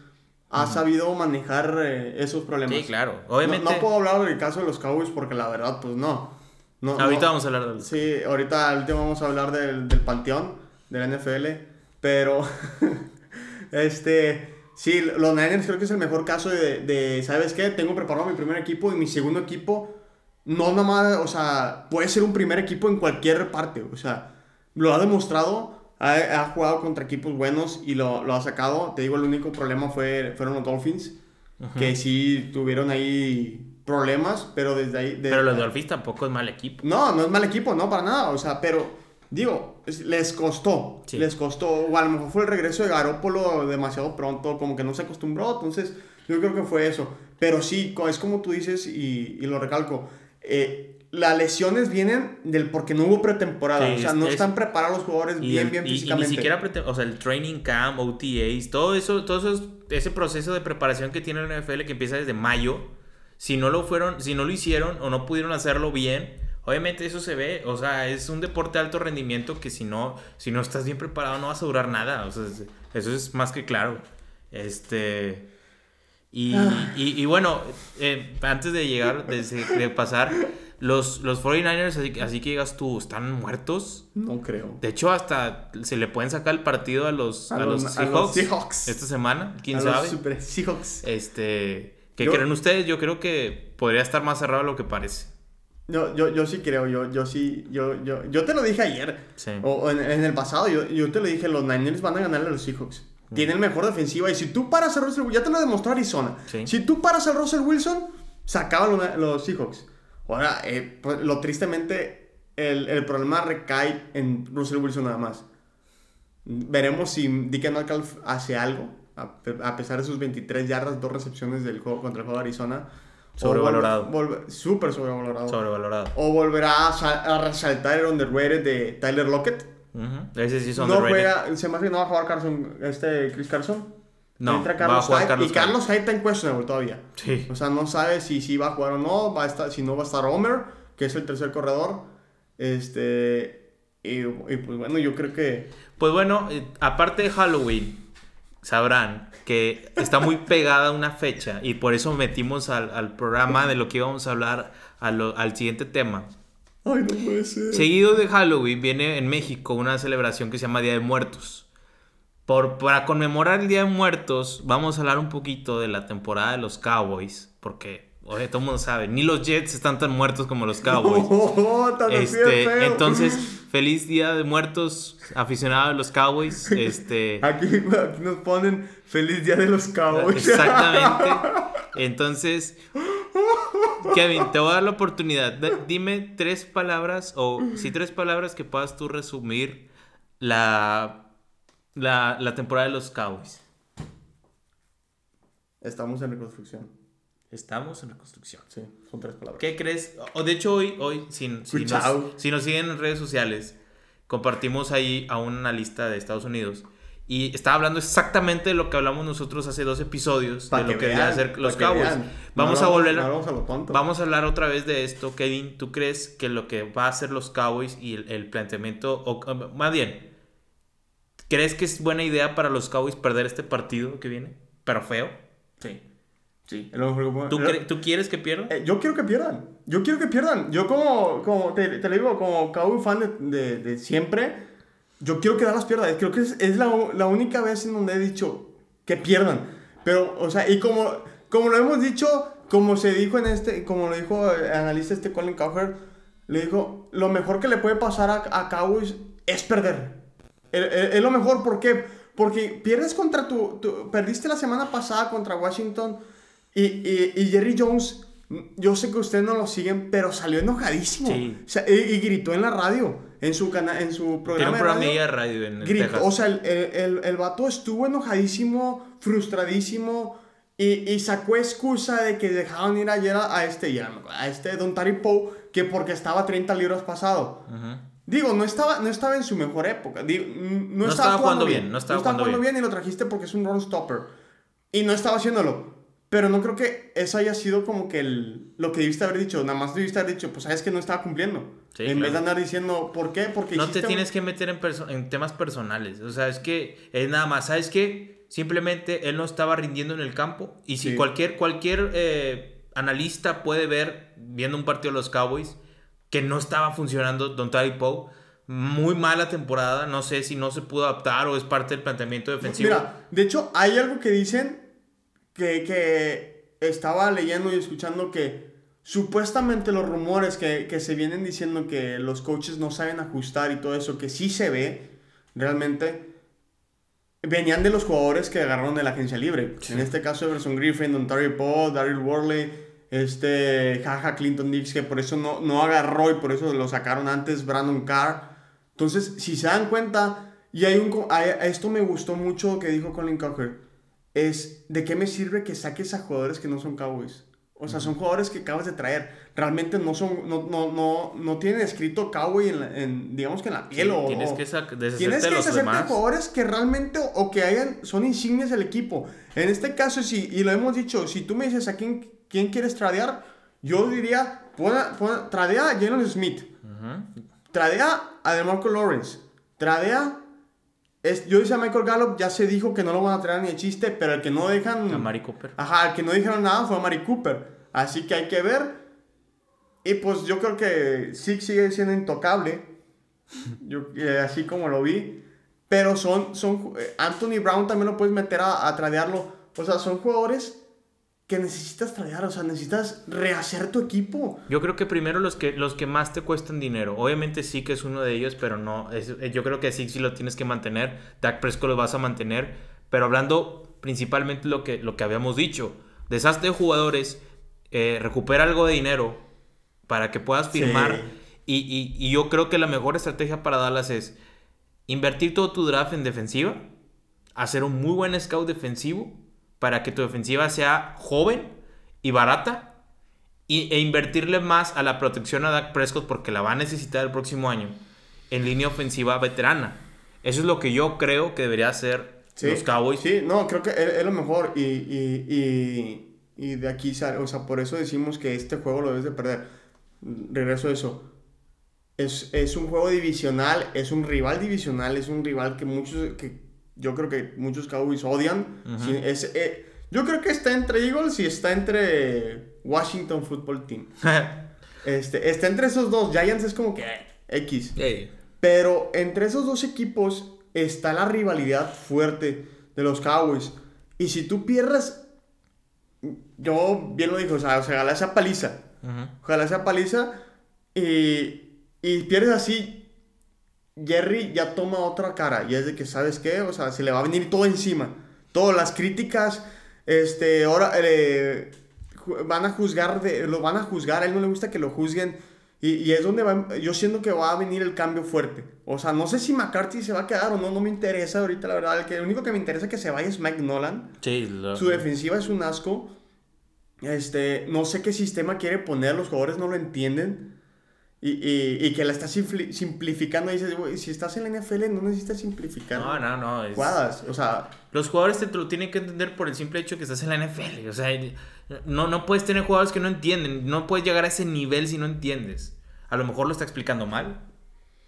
ha sabido manejar eh, esos problemas. Sí, claro, No- obviamente. No, puedo hablar del caso de los Cowboys porque la verdad, pues no. no ahorita no. vamos a hablar de Sí, ahorita al último vamos a hablar del, del panteón de la NFL, pero este, sí, los Niners creo que es el mejor caso de, de, ¿sabes qué? Tengo preparado mi primer equipo y mi segundo equipo no nada más, o sea, puede ser un primer equipo en cualquier parte, o sea, lo ha demostrado, ha, ha jugado contra equipos buenos y lo, lo ha sacado, te digo, el único problema fue, fueron los Dolphins, que sí tuvieron ahí problemas, pero desde ahí... de- Pero los Dolphins tampoco es mal equipo. no, no es mal equipo, no, para nada. O sea, pero, digo, es- les costó. Sí. Les costó. O a lo mejor fue el regreso de Garópolo demasiado pronto, como que no se acostumbró. Entonces, yo creo que fue eso. Pero sí, es como tú dices y, y lo recalco. eh, las lesiones vienen del porque no hubo pretemporada. Sí, o sea, no es- están preparados los jugadores Y, bien, el- bien y- y físicamente. ni siquiera, o sea, el training camp, OTAs, todo eso, todo eso, es- ese proceso de preparación que tiene la NFL que empieza desde mayo, si no lo fueron, si no lo hicieron o no pudieron hacerlo bien, obviamente eso se ve, o sea, es un deporte de alto rendimiento que si no, si no estás bien preparado no vas a durar nada, o sea, es- eso es más que claro. Este... Y, Ah. y- y bueno, eh, antes de llegar, de, de pasar, los, los 49ers, así, que- así que digas tú, ¿están muertos? No creo. De hecho, hasta se le pueden sacar el partido a los, A a los- los a los Seahawks, Seahawks. esta semana. ¿Quién A sabe? Los Super Seahawks. Este, ¿Qué Yo- creen ustedes? Yo creo que podría estar más cerrado de lo que parece. Yo, yo, yo sí creo, yo, yo sí, yo, yo, yo te lo dije ayer, Sí. o, o en, en el pasado, yo, yo te lo dije, los Niners van a ganarle a los Seahawks. Tienen mejor defensiva y si tú paras a Russell ya te lo demostró Arizona. Sí. Si tú paras a Russell Wilson, se acaban los, los Seahawks. Ahora, eh, pues, lo tristemente, el, el problema recae en Russell Wilson nada más. Veremos si Deacon Metcalf hace algo, a, pe- a pesar de sus 23 yardas, dos recepciones del juego contra el juego de Arizona. Sobrevalorado. Súper sobrevalorado. Sobrevalorado. O volverá a, a resaltar el underrated de Tyler Lockett. Ese sí son No juega, se me hace que no va a jugar Carson, este Chris Carson. No, Entra va a Carlos jugar Hyde. Carlos y Carlos Hyde está en questionable todavía. Sí. O sea, no sabe si, si va a jugar o no. Va a estar, si no va a estar Homer, que es el tercer corredor. Este. Y, y pues bueno, yo creo que. Pues bueno, eh, aparte de Halloween, sabrán que está muy pegada una fecha y por eso metimos al, al programa de lo que íbamos a hablar a lo- al siguiente tema. Ay, no puede ser. Seguido de Halloween viene en México una celebración que se llama Día de Muertos. Por, para conmemorar el Día de Muertos, vamos a hablar un poquito de la temporada de los Cowboys, porque oye, todo el mundo sabe, ni los Jets están tan muertos como los Cowboys. Oh, Este, entonces, feliz Día de Muertos, aficionado de los Cowboys. Este, Aquí, aquí nos ponen feliz día de los Cowboys. exactamente. Entonces, Kevin, te voy a dar la oportunidad. Dime tres palabras, o sí, tres palabras que puedas tú resumir la, la, la temporada de los Cowboys. Estamos en reconstrucción. Estamos en reconstrucción. Sí, son tres palabras. ¿Qué crees? O de hecho, hoy, hoy si, si, nos, si nos siguen en redes sociales, compartimos ahí a un analista de Estados Unidos. Y estaba hablando exactamente de lo que hablamos nosotros hace dos episodios, Pa' de lo que vean, deberían hacer los Cowboys. Vamos No a volver no a, hablamos a lo tonto. Vamos a hablar otra vez de esto, Kevin. ¿Tú crees que lo que va a hacer los Cowboys y el, el planteamiento, o más bien, ¿crees que es buena idea para los Cowboys perder este partido que viene? Pero feo. Sí. Sí. Lo mejor ¿Tú, lo- ¿tú quieres que pierda? Eh, yo quiero que pierdan. Yo quiero que pierdan. Yo como, como te, te lo digo, como Cowboy fan de, de, de siempre, yo quiero que Dallas pierda. Creo que es, es la, la única vez en donde he dicho que pierdan. Pero, o sea, y como, como lo hemos dicho, como se dijo en este, como lo dijo el analista este Colin Cowher, le dijo, lo mejor que le puede pasar a, a Cowboys es perder. Es, lo mejor, ¿por qué? Porque pierdes contra tu, tu- Perdiste la semana pasada contra Washington y, y, y Jerry Jones, yo sé que ustedes no lo siguen, pero salió enojadísimo. Sí. O sea, y, y gritó en la radio, en su, cana en su Tiene programa. un de radio. radio en Gritó, Texas. o sea, el, el, el, el vato estuvo enojadísimo, frustradísimo y, y sacó excusa de que dejaron ir ayer a, a este, a este Don Tari Poe, que porque estaba 30 libras pasado. Ujú. Digo, no estaba, no estaba en su mejor época. Digo, no, No estaba jugando bien, no estaba jugando bien. y lo trajiste porque es un run stopper. Y no estaba haciéndolo. Pero no creo que eso haya sido como que el, lo que debiste haber dicho. Nada más debiste haber dicho, pues sabes que no estaba cumpliendo. Sí, en vez de claro. andar diciendo, ¿por qué? Porque No te hiciste un- tienes que meter en, en temas personales. O sea, es que es nada más. ¿Sabes qué? Simplemente él no estaba rindiendo en el campo. Y si Sí. cualquier, cualquier eh, analista puede ver, viendo un partido de los Cowboys, que no estaba funcionando Don Tari Poe. Muy mala temporada. No sé si no se pudo adaptar o es parte del planteamiento defensivo. Mira, de hecho, hay algo que dicen que, que estaba leyendo y escuchando que supuestamente los rumores que, que se vienen diciendo que los coaches no saben ajustar y todo eso, que sí se ve realmente, venían de los jugadores que agarraron de la agencia libre. En este caso, Everson Griffin, Ontario Poe, Daryl Worley, este, Jaja Clinton Dix, que por eso no, no agarró y por eso lo sacaron antes, Brandon Carr. Entonces, si se dan cuenta, y hay un, hay- esto me gustó mucho que dijo Colin Cowher, es de qué me sirve que saques a jugadores que no son Cowboys. O sea, son jugadores que acabas de traer. Realmente no son, no, no, no, no tienen escrito cowboy en, la- en, digamos que en la piel Sí, o... tienes que deshacerte Tienes que los de demás. jugadores que realmente o que hayan, son insignias del equipo. En este caso, sí, y lo hemos dicho, si tú me dices a quién, quién quieres tradear, yo diría, pon a- pon a- tradea a Jalen Smith, Ujú. tradea a DeMarco Lawrence, tradea... Es, yo decía a Michael Gallup, ya se dijo que no lo van a traer ni de chiste, pero el que no dejan... A Mari Cooper. Ajá, el que no dijeron nada fue a Mari Cooper. Así que hay que ver. Y pues yo creo que Six sigue siendo intocable. Yo, eh, así como lo vi. Pero son, son eh, Anthony Brown también lo puedes meter a, a tradearlo. O sea, son jugadores que necesitas tradear. O sea, necesitas rehacer tu equipo. Yo creo que primero los que, los que más te cuestan dinero. Obviamente sí que es uno de ellos, pero no. es- eh, yo creo que sí, sí lo tienes que mantener. Dak Prescott lo vas a mantener. Pero hablando principalmente lo que, lo que habíamos dicho. Deshazte de jugadores. eh, recupera algo de dinero para que puedas firmar. Y, y- y yo creo que la mejor estrategia para Dallas es invertir todo tu draft en defensiva. Hacer un muy buen scout defensivo. Para que tu defensiva sea joven y barata y, e invertirle más a la protección a Dak Prescott porque la va a necesitar el próximo año en línea ofensiva veterana. Eso es lo que yo creo que debería hacer Sí, los Cowboys. Sí, no, creo que es, es lo mejor. Y, y, y, y de aquí sale. O sea, por eso decimos que este juego lo debes de perder. Regreso a eso. Es, es un juego divisional, es un rival divisional, es un rival que muchos, que yo creo que muchos Cowboys odian. Sí, es, eh, yo creo que está entre Eagles y está entre Washington Football Team. Este, está entre esos dos. Giants es como que eh, X. Ey, Pero entre esos dos equipos está la rivalidad fuerte de los Cowboys. Y si tú pierdes, yo bien lo dije, o sea, ojalá sea paliza. ujú. Ojalá sea paliza. Y, y pierdes así, Jerry ya toma otra cara. Y es de que, ¿sabes qué? O sea, se le va a venir todo encima. Todas las críticas, este, ahora eh, van a juzgar, de, lo van a juzgar. A él no le gusta que lo juzguen. Y, y es donde va, yo siento que va a venir el cambio fuerte. O sea, no sé si McCarthy se va a quedar o no, no me interesa ahorita, la verdad. El, que, el único que me interesa que se vaya es Mike Nolan. Sí, lo- Su defensiva es un asco. Este, no sé qué sistema quiere poner, los jugadores no lo entienden. Y, y, y que la está simpli- simplificando. Dices, güey, si estás en la NFL no necesitas simplificar No, no, no. es- jugadas. O sea, Los jugadores te lo tienen que entender por el simple hecho que estás en la NFL. O sea, no, no puedes tener jugadores que no entienden. No puedes llegar a ese nivel si no entiendes. A lo mejor lo está explicando mal.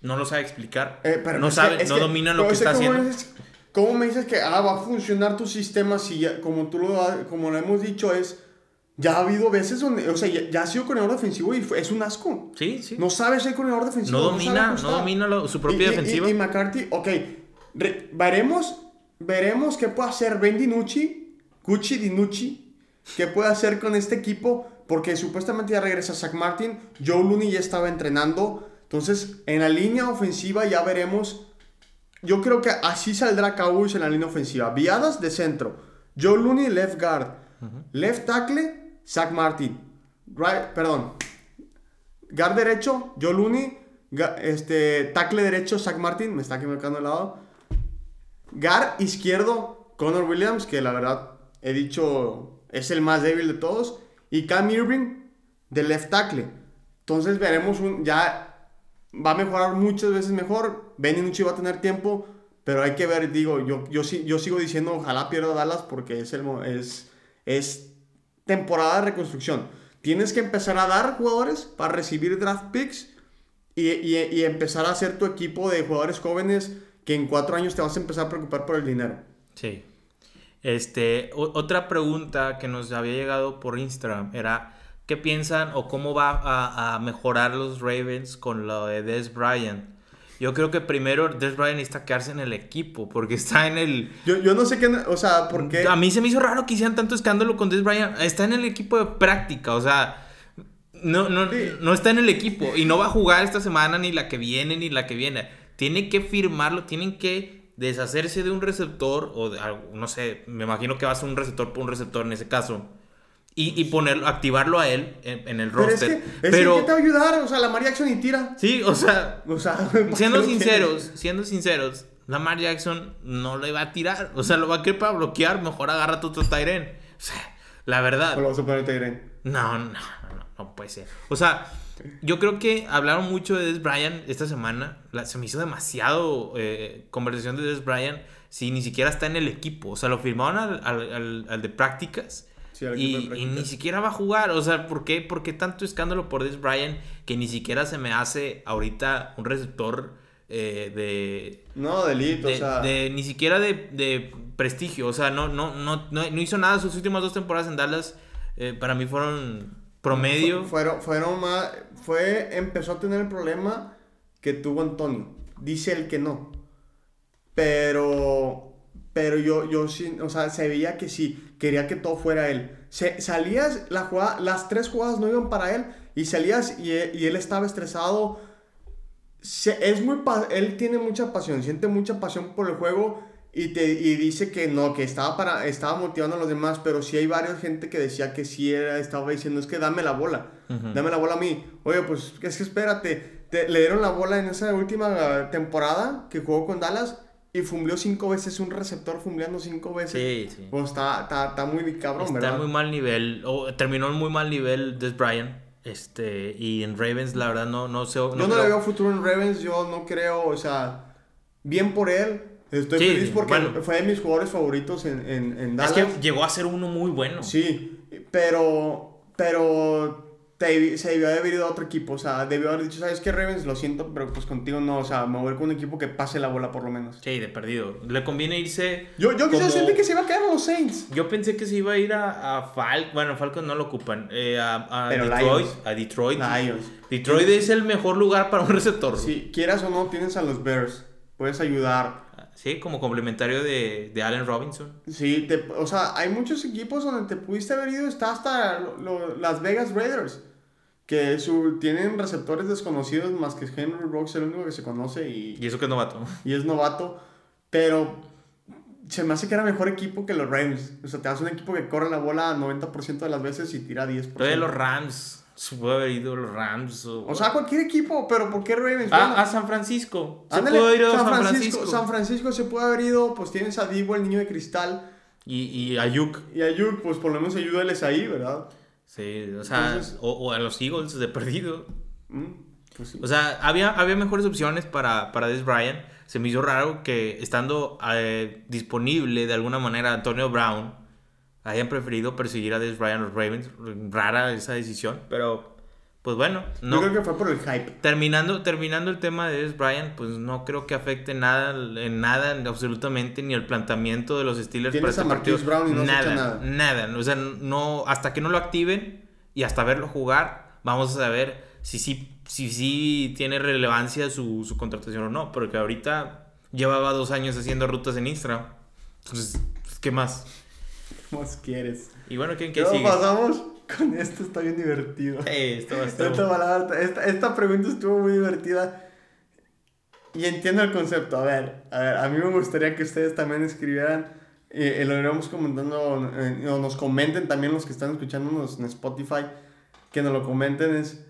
No lo sabe explicar. eh, pero no es que- sabe, es no que- domina lo que es que está ¿cómo haciendo. dices- ¿Cómo me dices que ah, va a funcionar tu sistema si ya, como tú lo, como lo hemos dicho, es. Ya ha habido veces donde, o sea, ya, ya ha sido coordinador defensivo y fue- es un asco. Sí, sí. No sabe ser coordinador defensivo. No domina, no ajustar. domina lo- su Y- propia y- defensiva. Y, y McCarthy, ok, re- veremos, veremos qué puede hacer Ben DiNucci, Gucci DiNucci, qué puede hacer con este equipo, porque supuestamente ya regresa Zach Martin, Joe Looney ya estaba entrenando, entonces en la línea ofensiva ya veremos, yo creo que así saldrá Cowboys en la línea ofensiva, viadas de centro, Joe Looney left guard, left tackle, Zach Martin, right, perdón, Guard derecho, Joe Looney. Este, tackle derecho, Zach Martin. Me está equivocando el lado. Guard izquierdo, Connor Williams, que la verdad he dicho es el más débil de todos. Y Cam Irving de left tackle. Entonces veremos un. Ya va a mejorar muchas veces mejor. Benny Nucci va a tener tiempo. Pero hay que ver, digo, yo, yo, yo sigo diciendo ojalá pierda Dallas porque es, el, es, es temporada de reconstrucción. Tienes que empezar a dar jugadores para recibir draft picks y, empezar a hacer tu equipo de jugadores jóvenes que en cuatro años te vas a empezar a preocupar por el dinero. Sí. Este, otra pregunta que nos había llegado por Instagram era ¿qué piensan o cómo va a, a mejorar los Ravens con lo de Des Bryant? Yo creo que primero Des Bryant necesita quedarse en el equipo porque está en el... Yo, yo no sé qué, o sea, por qué. A mí se me hizo raro que hicieran tanto escándalo con Des Bryant. Está en el equipo de práctica, o sea, no, no, Sí. no está en el equipo y no va a jugar esta semana ni la que viene ni la que viene. Tiene que firmarlo, tienen que deshacerse de un receptor o de no sé, me imagino que va a ser un receptor por un receptor en ese caso. Y, y ponerlo, activarlo a él en, en el pero es roster. que, es Pero, que ¿qué te va a ayudar? O sea, la María Jackson y tira. sí, o sea, O sea, ¿por qué siendo sinceros, siendo sinceros, Lamar Jackson no le va a tirar. O sea, lo va a querer para bloquear. Mejor agarra tu otro Tyren. O sea, La verdad. ¿O lo vas a poner Tyren? No, no, no, no puede ser. O sea, yo creo que hablaron mucho de Des Bryant esta semana. se me hizo demasiado eh, conversación de Des Bryant si ni siquiera está en el equipo. O sea, lo firmaron al, de prácticas. Y, ni siquiera va a jugar. O sea, ¿por qué, ¿por qué tanto escándalo por Des Bryant que ni siquiera se me hace ahorita un receptor eh, de... No, de elite, o sea... De, ni siquiera de, prestigio. O sea, no, no, no, no, hizo nada sus últimas dos temporadas en Dallas. Eh, para mí fueron promedio. fueron, fueron más... Fue, empezó a tener el problema que tuvo Antonio. Dice él que no. Pero, pero yo, yo sí, o sea, se veía que sí, quería que todo fuera él. Se, salías, la jugada, las tres jugadas no iban para él y salías y, y él estaba estresado. es muy, él tiene mucha pasión, siente mucha pasión por el juego y, te, y dice que no, que estaba, para, estaba motivando a los demás, pero sí hay varias gente que decía que sí era, estaba diciendo, es que dame la bola, dame la bola a mí. Oye, pues es que espérate, le dieron la bola en esa última temporada que jugó con Dallas y fumbleó cinco veces, un receptor fumbleando cinco veces. Sí, sí. Pues está, está, está muy cabrón, está ¿verdad? Está muy mal nivel, o terminó en muy mal nivel Des Bryant. Este, y en Ravens, la verdad, no, no sé. yo no le veo futuro en Ravens, yo no creo, o sea, bien por él. Estoy feliz porque fue de mis jugadores favoritos en, en, en Dallas. Es que llegó a ser uno muy bueno. Sí, pero, pero se debió haber ido a otro equipo. O sea, debió haber dicho, ¿sabes qué, Ravens? Lo siento, pero pues contigo no. O sea, me voy con un equipo que pase la bola por lo menos. Sí, de perdido. Le conviene irse. Yo, yo como... sentí que se iba a quedar a los Saints. Yo pensé que se iba a ir a, a Falcon. Bueno, Falcon no lo ocupan. Eh, a, a Detroit. A Detroit. Lions. Detroit es el mejor lugar para un receptor. Si quieras o no, tienes a los Bears. Puedes ayudar. Sí, como complementario de, de Allen Robinson. Sí, te, o sea, hay muchos equipos donde te pudiste haber ido. Está hasta las Vegas Raiders que su, tienen receptores desconocidos más que Henry Rocks, el único que se conoce y... Y eso que es novato. Y es novato, pero se me hace que era mejor equipo que los Rams. O sea, te das un equipo que corre la bola 90% de las veces y tira 10%. Pero de los Rams. Se puede haber ido los Rams. O, o sea, cualquier equipo, pero ¿por qué Ravens? Ah, a San Francisco. Se puede haber ido San, San Francisco. San Francisco se puede haber ido, pues tienes a Divo, el niño de cristal. Y, y a Yuk. Y a Yuk, pues por lo menos ayúdales ahí, ¿verdad? Sí, o sea, o, a los Eagles de perdido. Mm, pues o sea, había, había mejores opciones para, para Des Bryant. Se me hizo raro que estando eh, disponible de alguna manera Antonio Brown, hayan preferido perseguir a Des Bryant los Ravens. Rara esa decisión, pero pues bueno, no. Yo creo que fue por el hype. Terminando, terminando el tema de Des Bryant, pues no creo que afecte nada, en nada, absolutamente, ni el planteamiento de los Steelers para este partido. Brown y no nada, nada. Nada. O sea, no, hasta que no lo activen y hasta verlo jugar, vamos a saber si sí si, si, tiene relevancia su, su contratación o no. Porque ahorita llevaba dos años haciendo rutas en Instagram. Entonces, pues, ¿qué más? ¿Qué más quieres? Y bueno, ¿quién qué sigue? pasamos? Con esto está bien divertido. esto esta, esta, pregunta estuvo muy divertida. Y entiendo el concepto. A ver, a ver, a mí me gustaría que ustedes también escribieran, eh, lo iremos comentando, eh, o nos comenten también los que están escuchándonos en Spotify, que nos lo comenten es,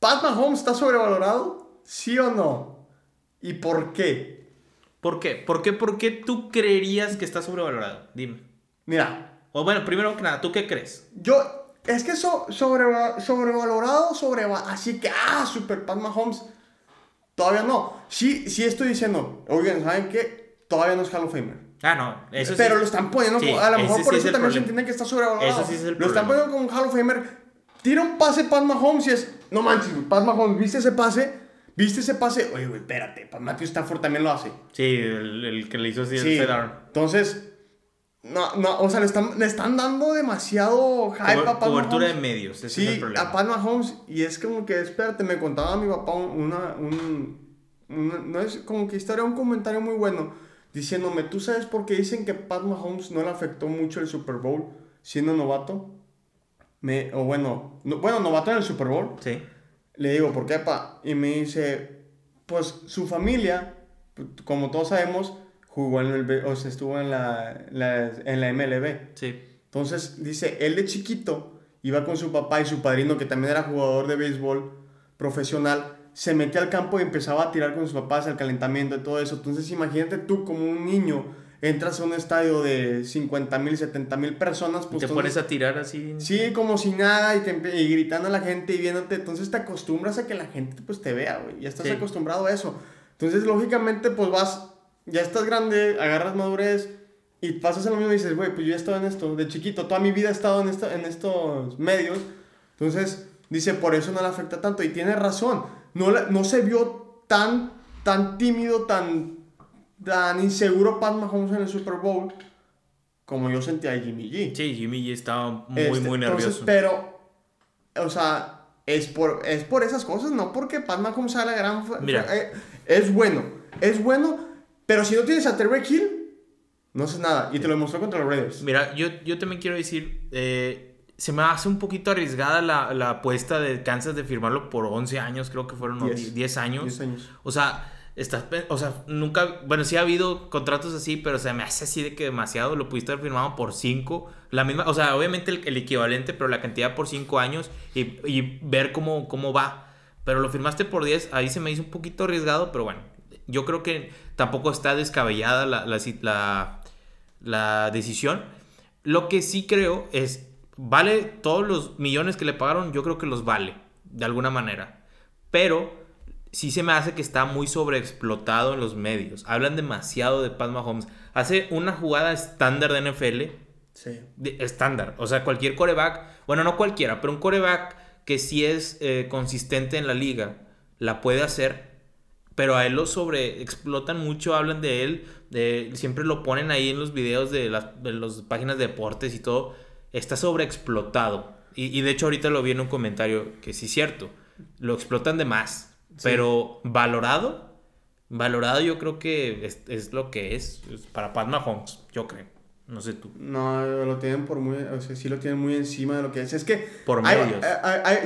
¿Pat Mahomes está sobrevalorado? ¿Sí o no? ¿Y por qué? ¿Por qué? ¿Por qué, por qué tú creerías que está sobrevalorado? Dime. Mira, o bueno, primero que nada, ¿tú qué crees? Yo, es que so, sobre, sobrevalorado, sobre, así que, ah, Super Pat Mahomes, todavía no. Sí, sí estoy diciendo, oigan, ¿saben qué? Todavía no es Hall of Famer. Ah, no, eso Pero lo están poniendo, a lo mejor por eso también se entiende que está sobrevalorado. Eso sí es el Lo están poniendo como un Hall of Famer. Tira un pase Pat Mahomes y es, no manches, Pat Mahomes, ¿viste ese pase? ¿Viste ese pase? Oye, güey, espérate, Matthew Stafford también lo hace. Sí, el, que le hizo así sí. el Entonces, no, no, o sea, le están, le están dando demasiado hype a Pat Cobertura de medios, ese sí, es el problema. a Pat Mahomes, y es como que, espérate, me contaba mi papá una, un, no es como que historia, un comentario muy bueno, diciéndome, ¿tú sabes por qué dicen que Pat Mahomes no le afectó mucho el Super Bowl siendo novato? Me, o bueno, bueno, novato en el Super Bowl. Sí. Le digo, ¿por qué, pa? Y me dice, pues su familia, como todos sabemos, jugó en el, o sea, estuvo en la, en la MLB. Sí. Entonces, dice, él de chiquito iba con su papá y su padrino, que también era jugador de béisbol profesional, se metía al campo y empezaba a tirar con sus papás, el calentamiento y todo eso. Entonces, imagínate tú como un niño entras a un estadio de 50 mil, 70 mil personas, pues... Te pones a tirar así. Sí, como si nada y, te, y, gritando a la gente y viéndote. Entonces te acostumbras a que la gente pues te vea, güey. Ya estás acostumbrado a eso. Entonces, lógicamente, pues vas, ya estás grande, agarras madurez y pasas en lo mismo y dices, güey, pues yo he estado en esto. De chiquito, toda mi vida he estado en, esto, en estos medios. Entonces, dice, por eso no le afecta tanto. Y tiene razón. No, no se vio tan, tan tímido, tan tan inseguro Pat Mahomes en el Super Bowl como yo sentía a Jimmy G. Sí, Jimmy G estaba muy, este, muy nervioso. pero, o sea, es por, es por esas cosas, no porque Pat Mahomes sea la gran... Mira. Eh, es bueno, es bueno, pero si no tienes a Terry Hill, no haces nada. Y te lo demostró contra los Raiders. Mira, yo, yo también quiero decir, eh, se me hace un poquito arriesgada la, la, apuesta de Kansas de firmarlo por 11 años, creo que fueron 10 años. 10 años. O sea Estás, o sea, nunca, bueno, sí ha habido contratos así, pero se me hace así de que demasiado, lo pudiste haber firmado por cinco, la misma, o sea, obviamente el, equivalente, pero la cantidad por cinco años y, y, ver cómo, cómo va. Pero lo firmaste por 10, ahí se me hizo un poquito arriesgado, pero bueno, yo creo que tampoco está descabellada la, la, la, la decisión. Lo que sí creo es, vale todos los millones que le pagaron, yo creo que los vale, de alguna manera. Pero sí se me hace que está muy sobreexplotado en los medios. Hablan demasiado de Pat Mahomes. Hace una jugada estándar de NFL. Sí. estándar. O sea, cualquier coreback, bueno, no cualquiera, pero un coreback que sí es eh, consistente en la liga, la puede hacer. Pero a él lo sobreexplotan mucho, hablan de él, de, siempre lo ponen ahí en los videos de las, de las páginas de deportes y todo. Está sobreexplotado. Y, y de hecho ahorita lo vi en un comentario que sí es cierto. Lo explotan de más. Pero valorado, valorado yo creo que es, lo que es, para Pat Mahomes, yo creo. No sé tú. No, lo tienen por muy, o sea, sí lo tienen muy encima de lo que es. Es que... Por medios.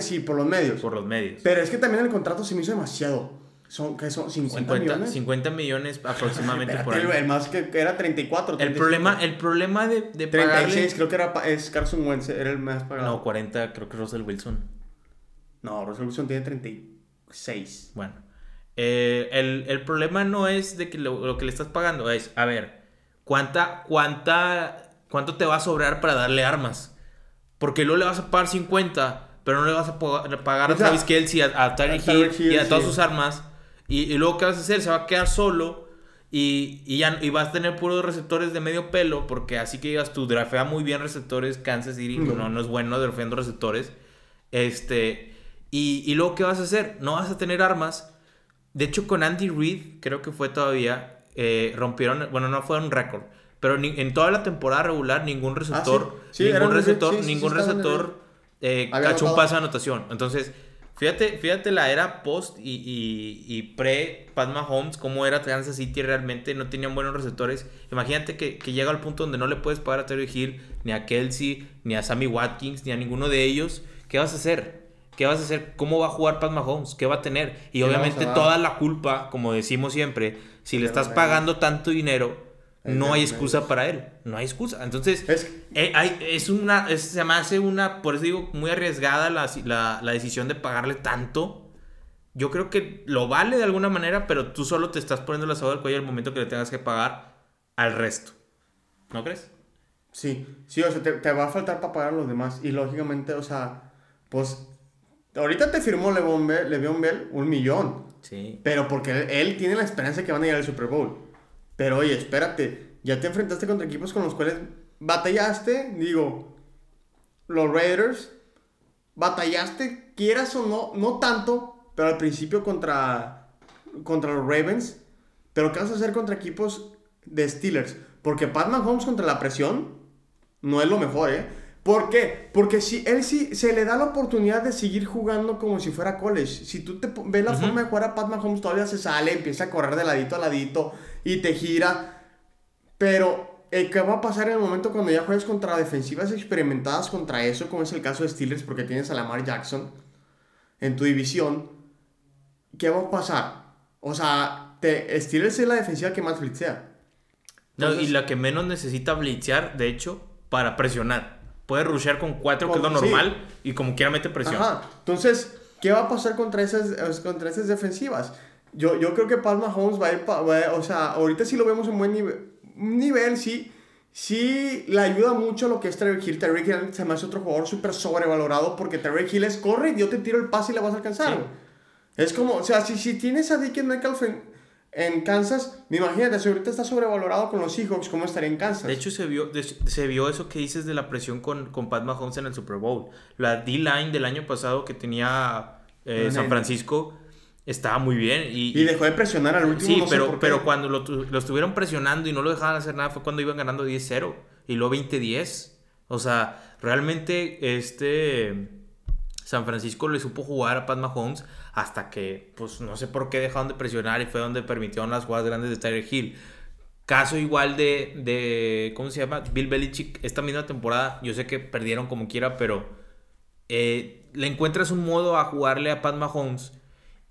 sí, por los medios. Por los medios. Pero es que también el contrato se me hizo demasiado. Son, ¿qué son? 50, millones. 50 millones aproximadamente por año. El más que era 34. El problema, el problema de, de 36, creo que era es Carson Wentz, era el más pagado. No, 40, creo que Russell Wilson. No, Russell Wilson tiene 30 6. Bueno, eh, el, problema no es de que lo, que le estás pagando, es, a ver, ¿cuánta, cuánta, ¿cuánto te va a sobrar para darle armas? Porque luego le vas a pagar 50, pero no le vas a pagar a Travis Kelsey, a, a Hill y a todas sus armas. Y, luego, ¿qué vas a hacer? Se va a quedar solo. Y, y, ya, y vas a tener puros receptores de medio pelo, porque así que digas tú, drafea muy bien receptores, Kansas City, no, no es bueno drafeando receptores. Este, y, luego, ¿qué vas a hacer? No vas a tener armas. De hecho, con Andy Reid, creo que fue todavía, eh, rompieron, bueno, no fue un récord, pero en toda la temporada regular ningún receptor, ningún receptor, ningún receptor cachó un pase de anotación. Entonces, fíjate, fíjate la era post y, y, pre Pat Mahomes, cómo era Kansas City realmente, no tenían buenos receptores. Imagínate que, que, llega al punto donde no le puedes pagar a Terry Hill, ni a Kelsey, ni a Sammy Watkins, ni a ninguno de ellos. ¿Qué vas a hacer? ¿Qué vas a hacer? ¿Cómo va a jugar Pat Mahomes? ¿Qué va a tener? Y obviamente toda la culpa, como decimos siempre, si le estás pagando tanto dinero, no hay excusa para él. No hay excusa. Entonces, es, eh, es una, se me hace una, por eso digo, muy arriesgada la, decisión de pagarle tanto. Yo creo que lo vale de alguna manera, pero tú solo te estás poniendo la soga del cuello al momento que le tengas que pagar al resto. ¿No crees? Sí, sí, o sea, te, te va a faltar para pagar a los demás. Y lógicamente, o sea, pues Ahorita te firmó Le'Veon Bell, Bell un millón. Sí. Pero porque él, tiene la esperanza que van a llegar al Super Bowl. Pero oye, espérate. Ya te enfrentaste contra equipos con los cuales batallaste. Digo, los Raiders. Batallaste, quieras o no, no tanto. Pero al principio contra, contra los Ravens. Pero ¿qué vas a hacer contra equipos de Steelers? Porque Pat Mahomes contra la presión no es lo mejor, ¿eh? ¿Por qué? Porque si él sí se le da la oportunidad de seguir jugando como si fuera college. Si tú te ves la forma de jugar a Pat Mahomes, todavía se sale, empieza a correr de ladito a ladito y te gira. Pero, eh, ¿qué va a pasar en el momento cuando ya juegues contra defensivas experimentadas contra eso, como es el caso de Steelers, porque tienes a Lamar Jackson en tu división? ¿Qué va a pasar? O sea, te, Steelers es la defensiva que más blitzea. no, y la que menos necesita blitzear, de hecho, para presionar. Puede rushear con cuatro, que es lo normal, y como quiera mete presión. Ajá. Entonces, ¿qué va a pasar contra esas, contra esas defensivas? Yo, yo creo que Palma Holmes va a ir, o sea, ahorita sí lo vemos en buen nivel, nivel, sí, sí le ayuda mucho lo que es Terry Hill. Terry Hill se me hace otro jugador súper sobrevalorado porque Terry Hill es corre y yo te tiro el pase y le vas a alcanzar. Sí. Es como, o sea, si, si tienes a Deacon Metcalf en, en Kansas, imagínate, si ahorita está sobrevalorado con los Seahawks, ¿cómo estaría en Kansas? De hecho, se vio, de- se vio eso que dices de la presión con, con Pat Mahomes en el Super Bowl. La D-line del año pasado que tenía eh, San. Francisco estaba muy bien. Y, y dejó de presionar al último. Sí, no pero, pero cuando lo, lo estuvieron presionando y no lo dejaban hacer nada fue cuando iban ganando 10-0 y luego 20-10. O sea, realmente este San Francisco le supo jugar a Pat Mahomes hasta que, pues no sé por qué dejaron de presionar y fue donde permitieron las jugadas grandes de Tyler Hill. Caso igual de, de, ¿cómo se llama? Bill Belichick, esta misma temporada, yo sé que perdieron como quiera, pero eh, le encuentras un modo a jugarle a Pat Mahomes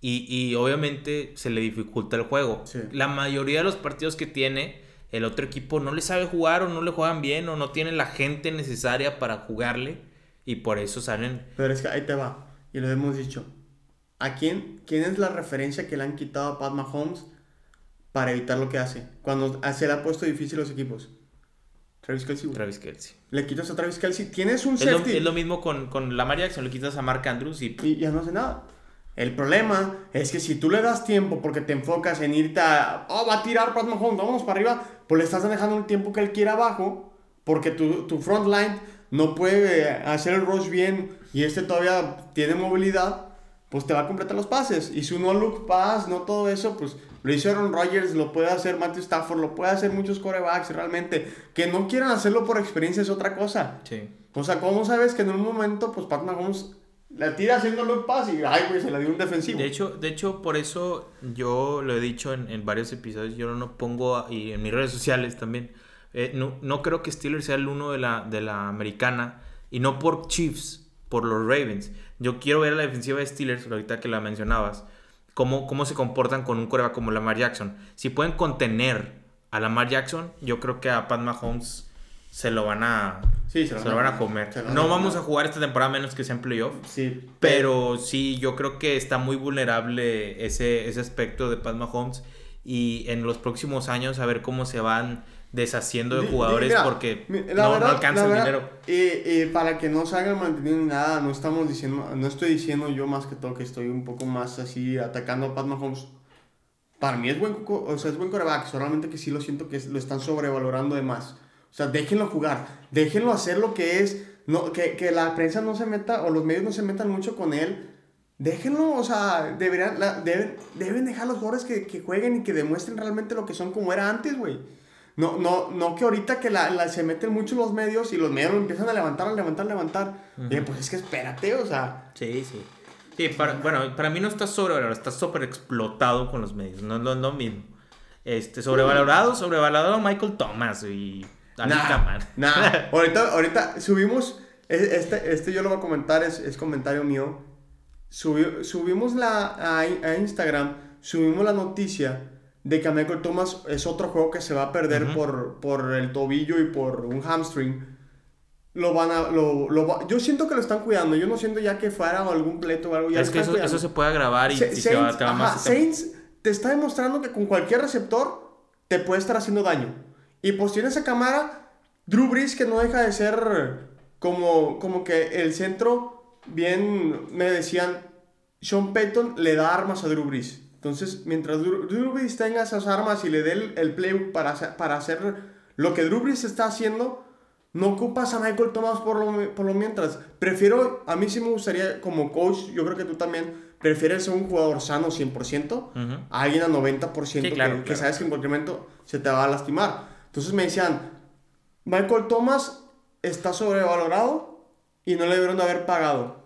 y, y obviamente se le dificulta el juego. Sí. La mayoría de los partidos que tiene, el otro equipo no le sabe jugar o no le juegan bien o no tienen la gente necesaria para jugarle y por eso salen... Pero es que ahí te va. Y lo hemos dicho. ¿A quién, quién es la referencia que le han quitado a Pat Mahomes para evitar lo que hace? Cuando se le ha puesto difícil los equipos. Travis Kelsey. güey. Travis Kelsey. Le quitas a Travis Kelsey. Tienes un Es lo, safety. es lo mismo con, con Lamar Jackson, le quitas a Mark Andrews y... Y ya no hace nada. El problema es que si tú le das tiempo porque te enfocas en irte a. Oh, va a tirar Pat Mahomes, vámonos para arriba. Pues le estás dejando el tiempo que él quiera abajo. Porque tu, tu front line no puede hacer el rush bien. Y este todavía tiene movilidad. Pues te va a completar los pases. Y su no look pass, no todo eso, pues lo hizo Aaron Rodgers, lo puede hacer Matthew Stafford, lo puede hacer muchos corebacks realmente. Que no quieran hacerlo por experiencia es otra cosa. Sí. O sea, ¿cómo sabes que en un momento, pues Pat Mahomes la tira haciéndole un pase y, ay, güey, se la dio un defensivo? De hecho, de hecho, por eso yo lo he dicho en, en varios episodios, yo no pongo, a- y en mis redes sociales también, eh, no, no creo que Steelers sea el uno de la, de la americana, y no por Chiefs, por los Ravens. Yo quiero ver a la defensiva de Steelers, ahorita que la mencionabas, cómo, cómo se comportan con un coreback como Lamar Jackson. Si pueden contener a Lamar Jackson, yo creo que a Pat Mahomes se lo van a, Sí, se lo van a comer. No vamos a jugar esta temporada menos que sea en playoff. Sí, Pero sí, yo creo que está muy vulnerable ese, ese aspecto de Pat Mahomes. Y en los próximos años a ver cómo se van deshaciendo de jugadores mira, porque no, alcanza la el verdad, dinero. Y, y para que no se hagan mantenido ni nada, no estamos diciendo, no estoy diciendo yo más que todo que estoy un poco más así atacando a Pat Mahomes. Para mí es buen, o sea, es buen coreback, solamente que sí lo siento que lo están sobrevalorando de más. O sea, déjenlo jugar, déjenlo hacer lo que es, no, que, que la prensa no se meta o los medios no se metan mucho con él. Déjenlo, o sea, deberían, la- deben, deben dejar a los jugadores que, que jueguen y que demuestren realmente lo que son como era antes, güey. No, no, no que ahorita que la, la- se meten mucho los medios y los medios lo empiezan a levantar, a levantar, a levantar. Y pues es que espérate, o sea. Sí, sí. Sí, para, bueno, para mí no está sobrevalorado, está súper explotado con los medios. No es lo, mismo. Este, sobrevalorado, sobrevalorado Michael Thomas y Ali Nah, nah. ahorita, ahorita subimos, e- este, este yo lo voy a comentar, es, es comentario mío. Subi- subimos la, a, a Instagram, subimos la noticia de que Michael Thomas es otro juego que se va a perder por, por el tobillo y por un hamstring. Lo van a, lo, lo va- yo siento que lo están cuidando, yo no siento ya que fuera algún pleito o algo. Ya es que eso, se puede grabar y, Sa- y se va, te va ajá, más tiempo. Saints te está demostrando que con cualquier receptor te puede estar haciendo daño. Y pues tiene esa cámara, Drew Brees que no deja de ser como, como que el centro, bien me decían, Sean Payton le da armas a Drew Brees. Entonces, mientras Drew, Brees tenga esas armas y le dé el, el playbook para, hacer- para hacer lo que Drew Brees está haciendo, no ocupas a Michael Thomas por lo, por lo mientras. Prefiero, a mí sí me gustaría, como coach, yo creo que tú también, prefieres ser un jugador sano 100%, Ujú. a alguien a 90% Sí, que, claro, que claro. sabes que en cualquier momento se te va a lastimar. Entonces me decían, Michael Thomas está sobrevalorado y no le debieron de haber pagado.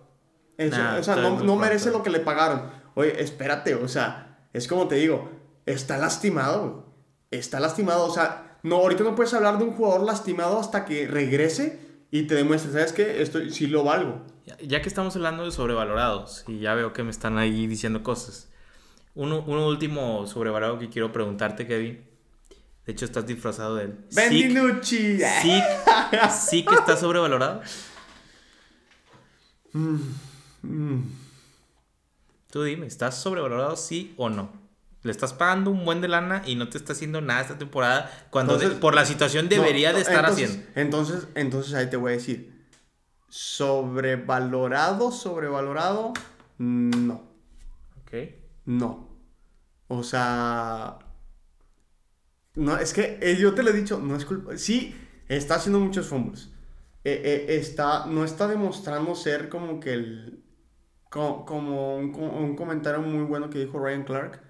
Eso, Nah, o sea, no, no merece lo que le pagaron. Oye, espérate, o sea, es como te digo, está lastimado. Está lastimado, o sea, no, ahorita no puedes hablar de un jugador lastimado hasta que regrese y te demuestre, ¿sabes qué? Esto sí lo valgo. Ya- que estamos hablando de sobrevalorados, y ya veo que me están ahí diciendo cosas. Uno, uno último sobrevalorado que quiero preguntarte, Kevin. De hecho, estás disfrazado de él. ¿Sí, sí, que está sobrevalorado? Mm. Tú dime, ¿estás sobrevalorado sí o no? Le estás pagando un buen de lana y no te está haciendo nada esta temporada cuando de- por la situación debería No, de estar entonces- haciendo. Entonces, entonces ahí te voy a decir. Sobrevalorado, sobrevalorado. No. Ok. No. O sea. No, es que eh, yo te lo he dicho, no es culpa. Sí, está haciendo muchos fumbles. Eh, eh, está, no está demostrando ser como que el. Co- Como, un, un comentario muy bueno que dijo Ryan Clark.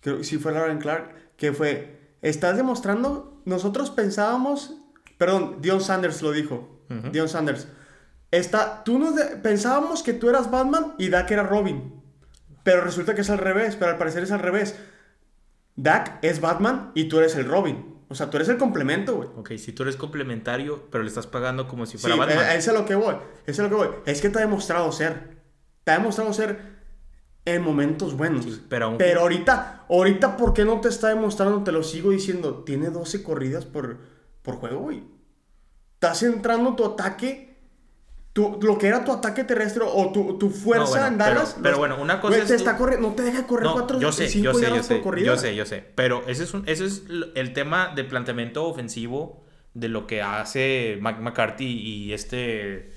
Creo que sí fue Ryan Clark. Que fue. Estás demostrando. Nosotros pensábamos. Perdón, Dion Sanders lo dijo. Dion Sanders. Está, tú nos de- pensábamos que tú eras Batman y Dak era Robin. Pero resulta que es al revés, pero al parecer es al revés. Dak es Batman y tú eres el Robin. O sea, tú eres el complemento, güey. Ok, si tú eres complementario, pero le estás pagando como si Sí, fuera Batman. eh, eso es a lo que voy. Eso es lo que voy. Es que te ha demostrado ser. Te ha demostrado ser en momentos buenos. Sí, pero Pero ahorita, ahorita, ¿por qué no te está demostrando? Te lo sigo diciendo. Tiene 12 corridas por, por juego, güey. Estás entrando tu ataque. Tu, lo que era tu ataque terrestre o tu, tu fuerza No, bueno, en Dallas. pero- pero bueno, una cosa güey, es Te tú- está no te deja correr No, 4 yo sé, 5 yo sé, yo sé, por yo sé, yo sé. Pero ese es, un, ese es el tema de planteamiento ofensivo de lo que hace Mike McCarthy y este,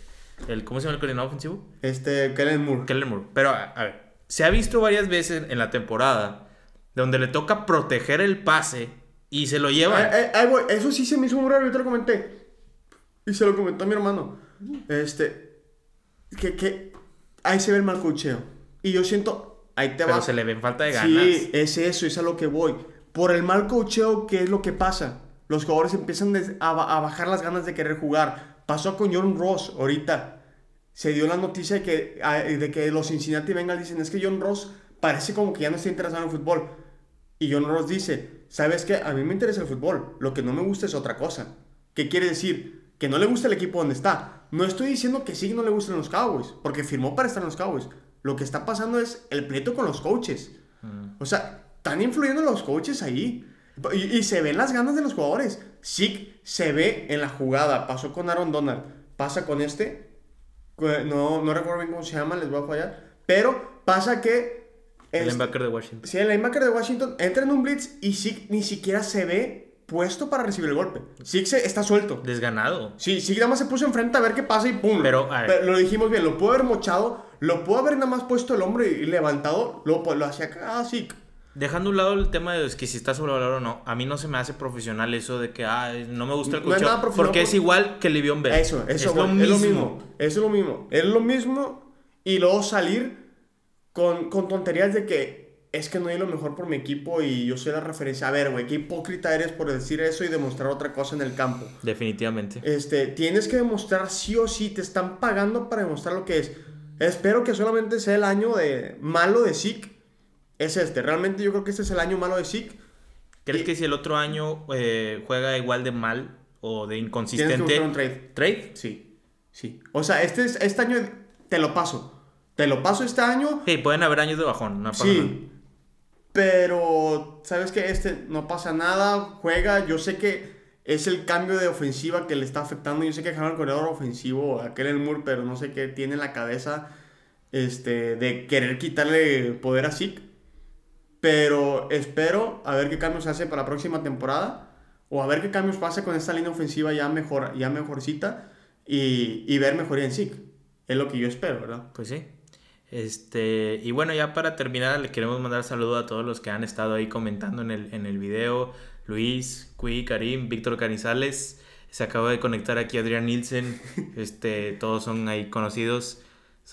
el, ¿cómo se llama el coordinador ofensivo? Este, Kellen Moore. Kellen Moore. Pero, a, a ver, se ha visto varias veces en la temporada donde le toca proteger el pase y se lo voy. Eso sí se me hizo muy raro, yo te lo comenté. Y se lo comentó a mi hermano. Este. Que, que ahí se ve el mal cocheo. Y yo siento. Ahí te pero va. se le ven falta de ganas. Sí, es eso, es a lo que voy. Por el mal cocheo, ¿qué es lo que pasa? Los jugadores empiezan a bajar las ganas de querer jugar. Pasó con John Ross ahorita. Se dio la noticia de que, a- de que los Cincinnati Bengals dicen, es que John Ross parece como que ya no está interesado en el fútbol. Y John Ross dice, ¿sabes qué? A mí me interesa el fútbol. Lo que no me gusta es otra cosa. ¿Qué quiere decir? Que no le gusta el equipo donde está. No estoy diciendo que sí no le gusten los Cowboys, porque firmó para estar en los Cowboys. Lo que está pasando es el pleito con los coaches. O sea, están influyendo los coaches ahí. Y, y se ven las ganas de los jugadores. Sí, se ve en la jugada. Pasó con Aaron Donald. Pasa con este. No, no recuerdo bien cómo se llama, les voy a fallar. Pero pasa que. El este- linebacker de Washington. Sí, el linebacker de Washington entra en un blitz y sí, ni siquiera se ve puesto para recibir el golpe. Sí se está suelto. Desganado. Sí, sí, nada más se puso enfrente a ver qué pasa y pum. Pero, a ver. lo dijimos bien, lo pudo haber mochado, lo pudo haber nada más puesto el hombro y levantado, lo, lo hacía acá así. Dejando a un lado el tema de que si está sobrevalorado o no, a mí no se me hace profesional eso de que ah, no me gusta el No profesional porque por- es igual que Livion Bell. Eso, eso, es, güey, lo es lo mismo. mismo. Eso es lo mismo. Es lo mismo y luego salir con, con tonterías de que es que no hay lo mejor por mi equipo y yo soy la referencia. A ver, güey, qué hipócrita eres por decir eso y demostrar otra cosa en el campo. Definitivamente. Este, tienes que demostrar sí o sí, te están pagando para demostrar lo que es. Espero que solamente sea el año de malo de Zeke. Es este, realmente yo creo que este es el año malo de Zeke. ¿Crees y- que si el otro año eh, juega igual de mal o de Tienes que inconsistente, buscar un trade. trade? Sí, sí. O sea, este, es- este año te lo paso. Te lo paso este año. Sí, pueden haber años de bajón, no nada. Sí. Pero, ¿sabes que Este no pasa nada, juega. Yo sé que es el cambio de ofensiva que le está afectando. Yo sé que dejaron al corredor ofensivo a Kellen Moore, pero no sé qué tiene en la cabeza este, de querer quitarle poder a Zeke. Pero espero a ver qué cambios hace para la próxima temporada. O a ver qué cambios pasa con esta línea ofensiva ya, mejor, ya mejorcita. Y, y ver mejoría en Zeke. Es lo que yo espero, ¿verdad? Pues sí. Este, y bueno, ya para terminar, le queremos mandar saludo a todos los que han estado ahí comentando en el, en el video. Luis, Cui, Karim, Víctor Canizales. Se acaba de conectar aquí Adrián Nielsen. Este, todos son ahí conocidos.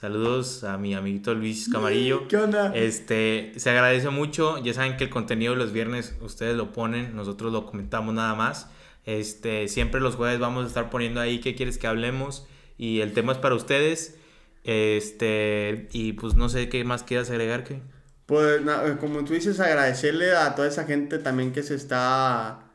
Saludos a mi amiguito Luis Camarillo. ¿Qué onda? Este, se agradece mucho. Ya saben que el contenido de los viernes ustedes lo ponen, nosotros lo comentamos nada más. Este, siempre los jueves vamos a estar poniendo ahí qué quieres que hablemos y el tema es para ustedes. Este, y pues no sé qué más quieras agregar que Pues como tú dices, agradecerle a toda esa gente también que se está,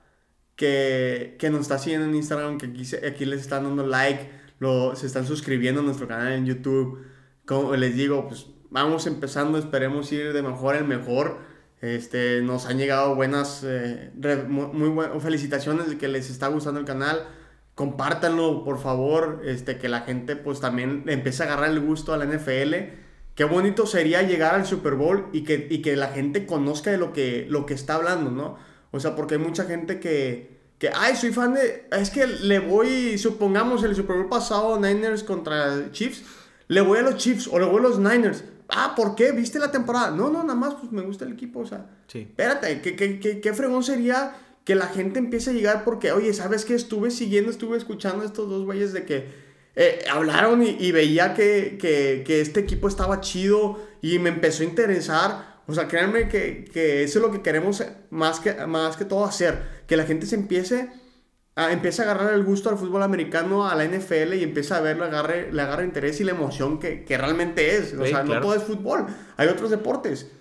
que, que nos está siguiendo en Instagram, que aquí, se- aquí les están dando like, lo, se están suscribiendo a nuestro canal en YouTube. Como les digo, pues vamos empezando, esperemos ir de mejor en mejor. Este, nos han llegado buenas, eh, muy buenas felicitaciones de que les está gustando el canal. Compártanlo, por favor, este, que la gente pues también empiece a agarrar el gusto a la NFL qué bonito sería llegar al Super Bowl y que, y que la gente conozca de lo que, lo que está hablando, ¿no? O sea, porque hay mucha gente que, que, ay, soy fan de, es que le voy, supongamos el Super Bowl pasado, Niners contra Chiefs, le voy a los Chiefs o le voy a los Niners. Ah, ¿por qué? ¿Viste la temporada? No, no, nada más, pues me gusta el equipo, o sea. Sí. Espérate, ¿qué, qué, qué, qué fregón sería que la gente empiece a llegar porque, oye, ¿sabes qué? Estuve siguiendo, estuve escuchando a estos dos güeyes de que eh, hablaron y, y veía que, que, que, este equipo estaba chido y me empezó a interesar. O sea, créanme que, que eso es lo que queremos más que, más que todo hacer. Que la gente se empiece a, empiece a agarrar el gusto al fútbol americano, a la NFL y empiece a ver, le agarre, le agarre interés y la emoción que, que realmente es. O Sí, sea, no claro. todo es fútbol, hay otros deportes.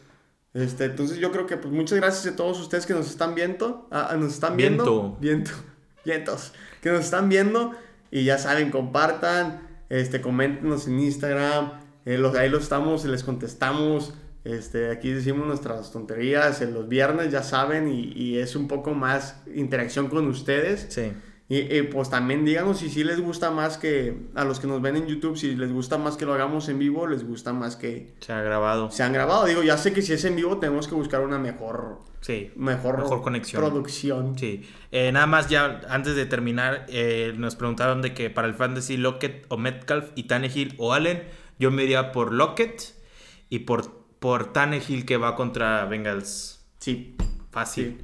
Este, entonces yo creo que pues muchas gracias a todos ustedes que nos están viendo, ah, ah, nos están viendo, Viento. viento, vientos, que nos están viendo y ya saben, compartan, este, coméntenos en Instagram, eh, los, ahí los estamos, les contestamos, este, aquí decimos nuestras tonterías en los viernes, ya saben, y, y es un poco más interacción con ustedes. Sí. Y, y, pues también díganos si sí les gusta más que a los que nos ven en YouTube, si les gusta más que lo hagamos en vivo, les gusta más que Se ha grabado. se han grabado. Digo, ya sé que si es en vivo tenemos que buscar una mejor, Sí. mejor, Mejor conexión. producción. Sí. Eh, nada más ya antes de terminar, eh, nos preguntaron de que para el fantasy Lockett o Metcalf y Tannehill o Allen, yo me iría por Lockett y por, por Tannehill que va contra Bengals. Sí, Fácil.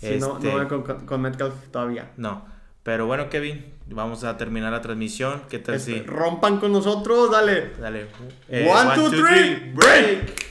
sí, no, Este, no voy con, con- Metcalf todavía. no. Pero bueno, Kevin, vamos a terminar la transmisión. ¿Qué tal Este, si? Rompan con nosotros, dale. Dale. One, two, three, break.